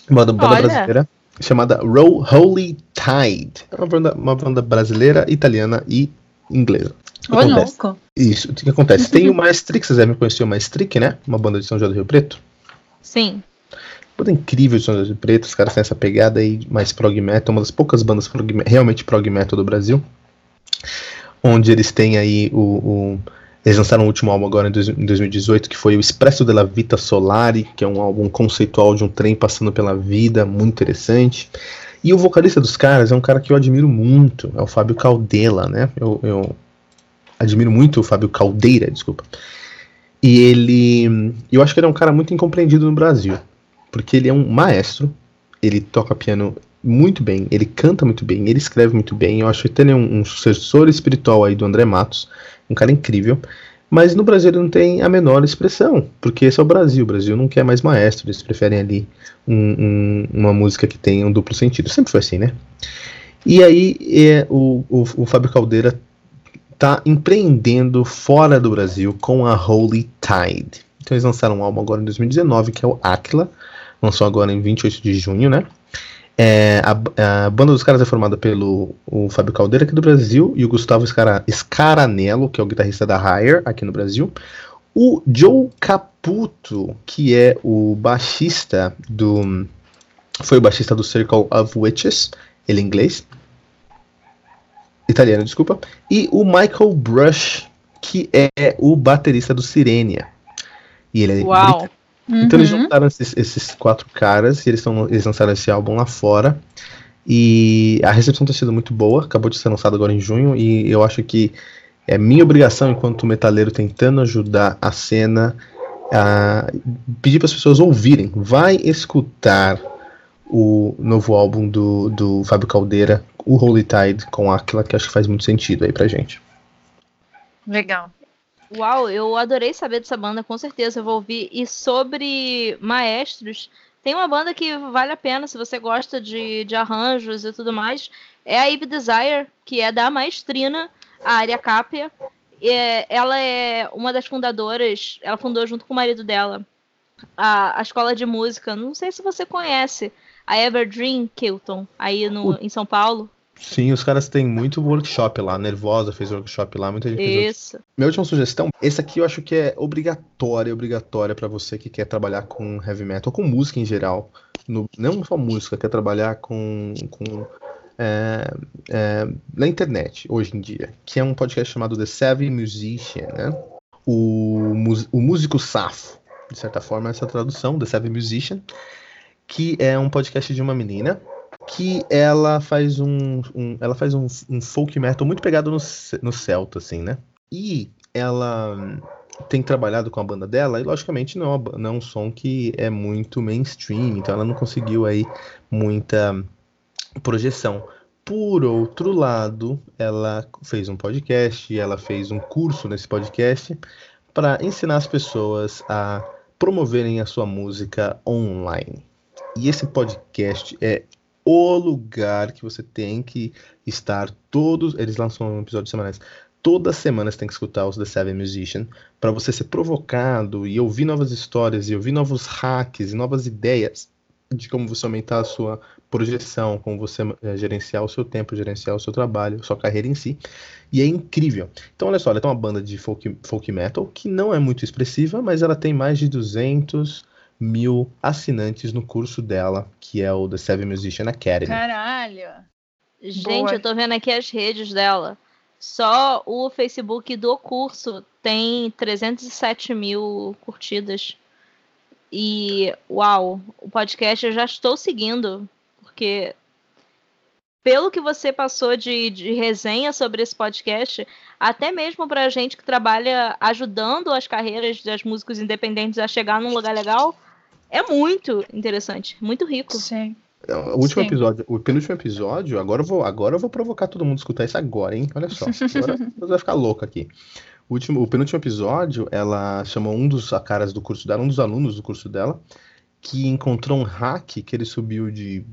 Uma banda Olha. brasileira chamada Roll Holy Tide. É uma banda, uma banda brasileira, italiana e inglesa. O que Ô, acontece? louco. Isso, o que acontece? Tem o Maestric, vocês devem conhecer o Maestric, né? Uma banda de São José do Rio Preto. Sim. Banda incrível de São José do Rio Preto, os caras têm essa pegada aí mais prog metal, uma das poucas bandas prog me- realmente prog metal do Brasil. Onde eles têm aí o. o- eles lançaram o último álbum agora em 2018, que foi o Expresso della Vita Solari, que é um álbum conceitual de um trem passando pela vida, muito interessante. E o vocalista dos caras é um cara que eu admiro muito, é o Fábio Caldela, né? Eu, eu admiro muito o Fábio Caldeira, desculpa. E ele. Eu acho que ele é um cara muito incompreendido no Brasil. Porque ele é um maestro, ele toca piano muito bem, ele canta muito bem, ele escreve muito bem. Eu acho que ele é um, um sucessor espiritual aí do André Matos, um cara incrível. Mas no Brasil ele não tem a menor expressão, porque esse é o Brasil. O Brasil não quer mais maestro, eles preferem ali um- um- uma música que tem um duplo sentido. Sempre foi assim, né? E aí é, o, o, o Fábio Caldeira tá empreendendo fora do Brasil com a Holy Tide. Então eles lançaram um álbum agora em 2019, que é o Aquila. Lançou agora em 28 de junho, né? É, a, a banda dos caras é formada pelo o Fábio Caldeira aqui do Brasil e o Gustavo Scara, Scaranello, que é o guitarrista da Hire aqui no Brasil. O Joe Caputo, que é o baixista do. Foi o baixista do Circle of Witches, ele é inglês. Italiano, desculpa. E o Michael Brush, que é o baterista do Sirenia. E ele é Uau! Então eles Uhum. juntaram esses, esses quatro caras e eles, tão, eles lançaram esse álbum lá fora. E a recepção tem sido muito boa, acabou de ser lançado agora em junho, e eu acho que é minha obrigação, enquanto metaleiro, tentando ajudar a cena, a pedir para as pessoas ouvirem. Vai escutar o novo álbum do, do Fábio Caldeira, o Holy Tide, com Aquila, que acho que faz muito sentido aí pra gente. Legal. Uau, eu adorei saber dessa banda, com certeza eu vou ouvir. E sobre maestros, tem uma banda que vale a pena se você gosta de, de arranjos e tudo mais. É a Eve Desire, que é da maestrina, a Aria Capia. É, ela é uma das fundadoras, ela fundou junto com o marido dela a, a escola de música. Não sei se você conhece a Everdream Kilton, aí no, em São Paulo. Sim, os caras têm muito workshop lá. Nervosa fez workshop lá, muita gente fez Isso. Minha última sugestão, esse aqui eu acho que é obrigatória, obrigatória pra você que quer trabalhar com heavy metal, com música em geral. No- não só música, quer trabalhar com, com é, é, na internet hoje em dia, que é um podcast chamado The Savvy Musician, né? O, o músico safo, de certa forma, essa tradução, The Savvy Musician, que é um podcast de uma menina que ela faz um, um- ela faz um, um folk metal muito pegado no, no celta, assim, né? E ela tem trabalhado com a banda dela, e logicamente não, é não é um som que é muito mainstream, então ela não conseguiu aí muita projeção. Por outro lado, ela fez um podcast, ela fez um curso nesse podcast para ensinar as pessoas a promoverem a sua música online. E esse podcast é o lugar que você tem que estar todos. Eles lançam episódios semanais. Toda semana você tem que escutar os The Seven Musician para você ser provocado e ouvir novas histórias e ouvir novos hacks e novas ideias de como você aumentar a sua projeção, como você é, gerenciar o seu tempo, gerenciar o seu trabalho, sua carreira em si. E é incrível. Então, olha só, ela tem uma banda de folk, folk metal que não é muito expressiva, mas ela tem mais de 200 mil assinantes no curso dela, que é o The Seven Musician Academy. Caralho! Gente, Boa. eu tô vendo aqui as redes dela. Só o Facebook do curso tem 307 mil curtidas. E, uau, o podcast eu já estou seguindo, porque pelo que você passou de, de resenha sobre esse podcast, até mesmo para a gente que trabalha ajudando as carreiras dos músicos independentes a chegar num lugar legal, é muito interessante, muito rico. Sim. É, o último Sim. episódio, o penúltimo episódio, agora eu vou, agora eu vou provocar todo mundo a escutar isso agora, hein? Olha só. Agora você vai ficar louco aqui. O, último, o penúltimo episódio, ela chamou um dos caras do curso dela, um dos alunos do curso dela, que encontrou um hack que ele subiu de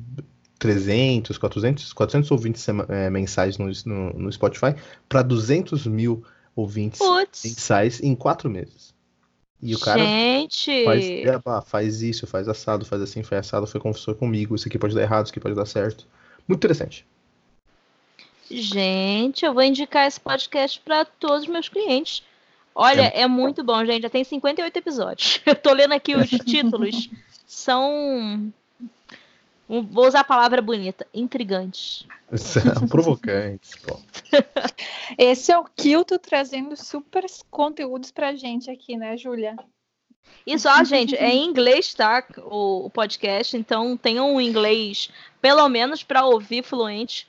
300, 400, 400 ouvintes é, mensais no, no, no Spotify para 200 mil ouvintes Puts. mensais em quatro meses. E o cara Gente. faz, faz isso, faz assado, faz assim, faz assado, foi conversou comigo, isso aqui pode dar errado, isso aqui pode dar certo. Muito interessante. Gente, eu vou indicar esse podcast para todos os meus clientes. Olha, é. é. muito bom, gente. Já tem 58 episódios. Eu tô lendo aqui os títulos. São. Vou usar a palavra bonita. Intrigantes. São provocantes. Pô. Esse é o Kilto trazendo super conteúdos pra gente aqui, né, Júlia? Isso, ó, gente, é em inglês, tá? O, o podcast, então tenham um inglês, pelo menos, para ouvir fluente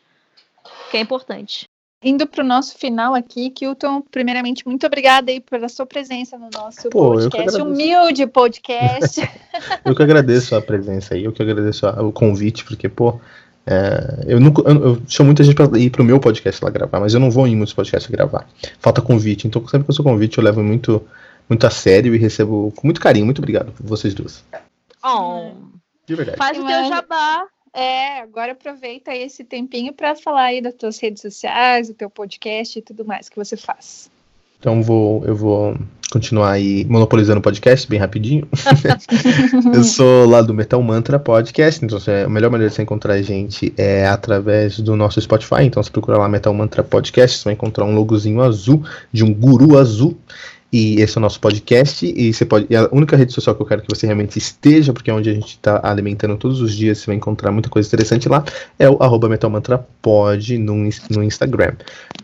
que é importante. Indo para o nosso final aqui, Kilton, primeiramente, muito obrigada aí pela sua presença no nosso Pô, podcast, humilde podcast. eu que agradeço a presença aí, eu que agradeço o convite, porque, pô, é, eu, nunca, eu, eu, chamo muita gente para ir pro meu podcast lá gravar, mas eu não vou em muitos podcasts gravar. Falta convite, então sempre que eu sou convite eu levo muito, muito a sério e recebo com muito carinho. Muito obrigado por vocês duas. Oh, De verdade. Faz o teu jabá. É, agora aproveita esse tempinho para falar aí das tuas redes sociais, do teu podcast e tudo mais que você faz. Então vou, eu vou continuar aí monopolizando o podcast bem rapidinho. eu sou lá do Metal Mantra Podcast, então a melhor maneira de você encontrar a gente é através do nosso Spotify. Então você procura lá Metal Mantra Podcast, você vai encontrar um logozinho azul de um guru azul. E esse é o nosso podcast. E você pode. E a única rede social que eu quero que você realmente esteja, porque é onde a gente está alimentando todos os dias, você vai encontrar muita coisa interessante lá, é o arroba metalmantrapod no, no Instagram.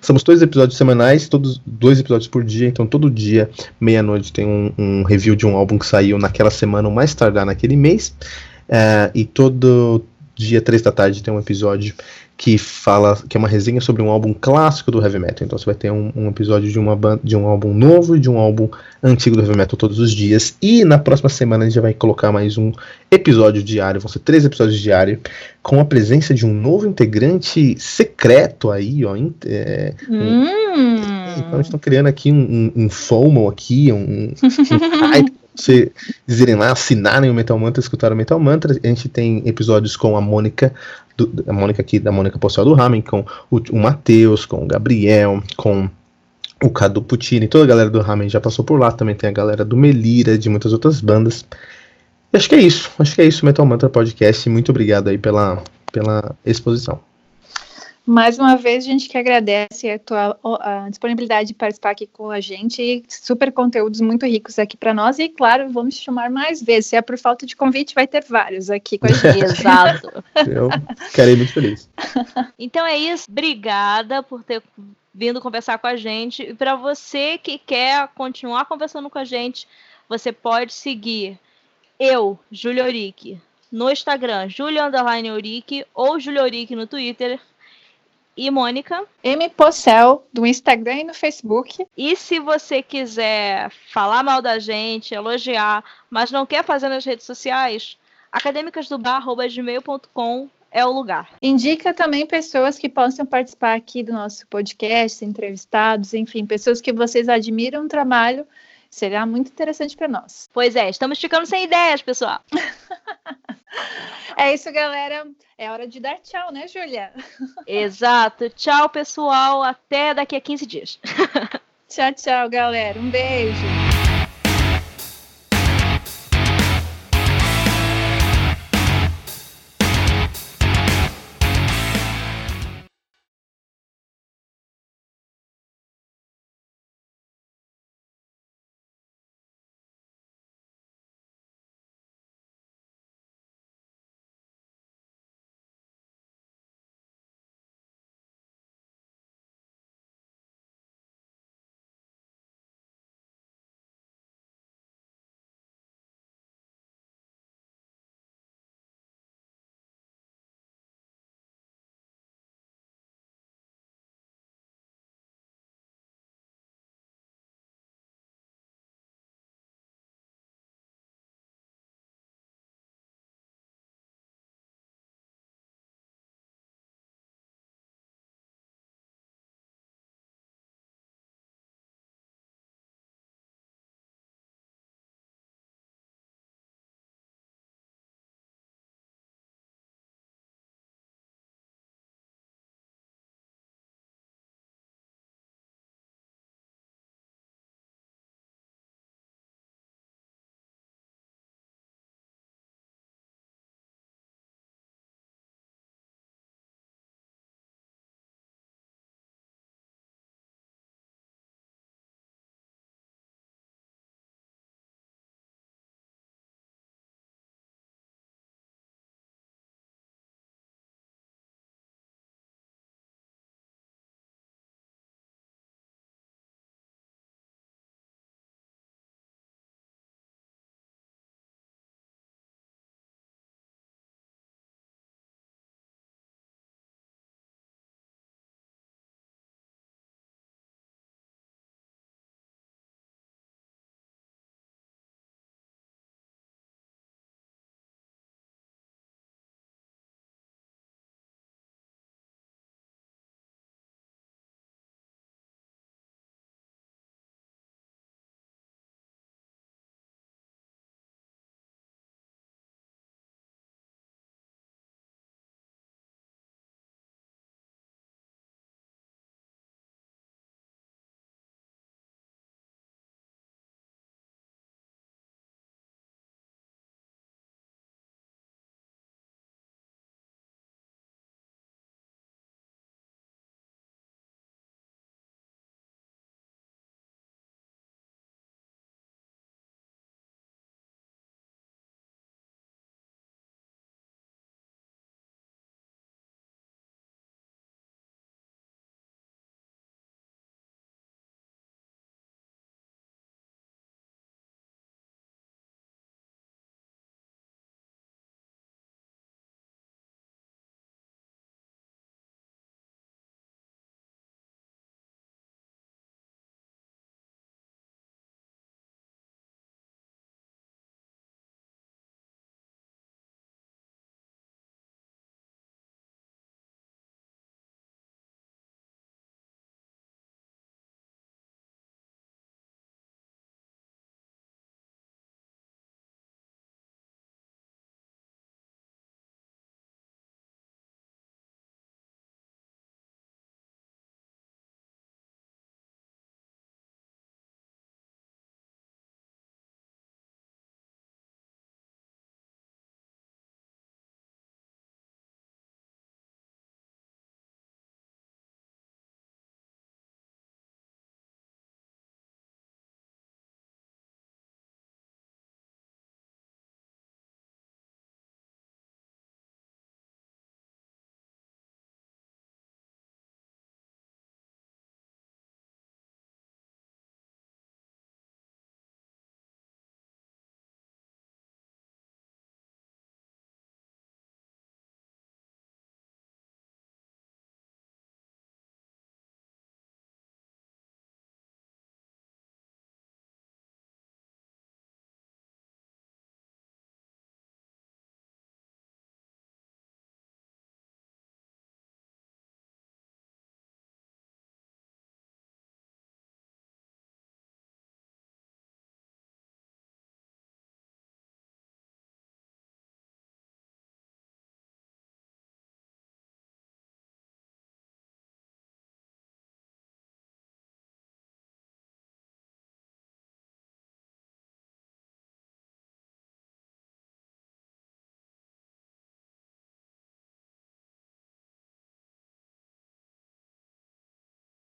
Somos dois episódios semanais, todos dois episódios por dia, então todo dia, meia-noite, tem um, um, review de um álbum que saiu naquela semana, ou mais tardar naquele mês. Uh, e todo dia, três da tarde, tem um episódio que fala que é uma resenha sobre um álbum clássico do heavy metal. Então você vai ter um, um episódio de, uma de um álbum novo e de um álbum antigo do heavy metal todos os dias. E na próxima semana a gente já vai colocar mais um episódio diário. Vão ser três episódios diários com a presença de um novo integrante secreto aí, ó. É, hum. Então a gente está criando aqui um, um, um FOMO aqui, um, um hype você irem lá, assinarem o Metal Mantra, escutar o Metal Mantra. A gente tem episódios com a Mônica, do, a Mônica aqui, da Mônica Postal do Ramen, com o, o Matheus, com o Gabriel, com o Cadu Puccini, toda a galera do Ramen já passou por lá. Também tem a galera do Melira, de muitas outras bandas. E acho que é isso. Acho que é isso, Metal Mantra Podcast. Muito obrigado aí pela, pela exposição. Mais uma vez, a gente que agradece a tua a disponibilidade de participar aqui com a gente. Super conteúdos muito ricos aqui para nós. E, claro, vamos te chamar mais vezes. Se é por falta de convite, vai ter vários aqui com a gente. Exato. Eu ficarei muito feliz. Então é isso. Obrigada por ter vindo conversar com a gente. E para você que quer continuar conversando com a gente, você pode seguir eu, Júlia no Instagram, Julia Orique, ou Julia Orique no Twitter e Mônica. M Pocel, do Instagram e no Facebook. E se você quiser falar mal da gente, elogiar, mas não quer fazer nas redes sociais, acadêmicasdobar.gmail.com é o lugar. Indica também pessoas que possam participar aqui do nosso podcast, entrevistados, enfim, pessoas que vocês admiram o trabalho. Será muito interessante para nós. Pois é, estamos ficando sem ideias, pessoal. é isso, galera. É hora de dar tchau, né, Júlia? Exato. Tchau, pessoal. Até daqui a 15 dias. tchau, tchau, galera. Um beijo.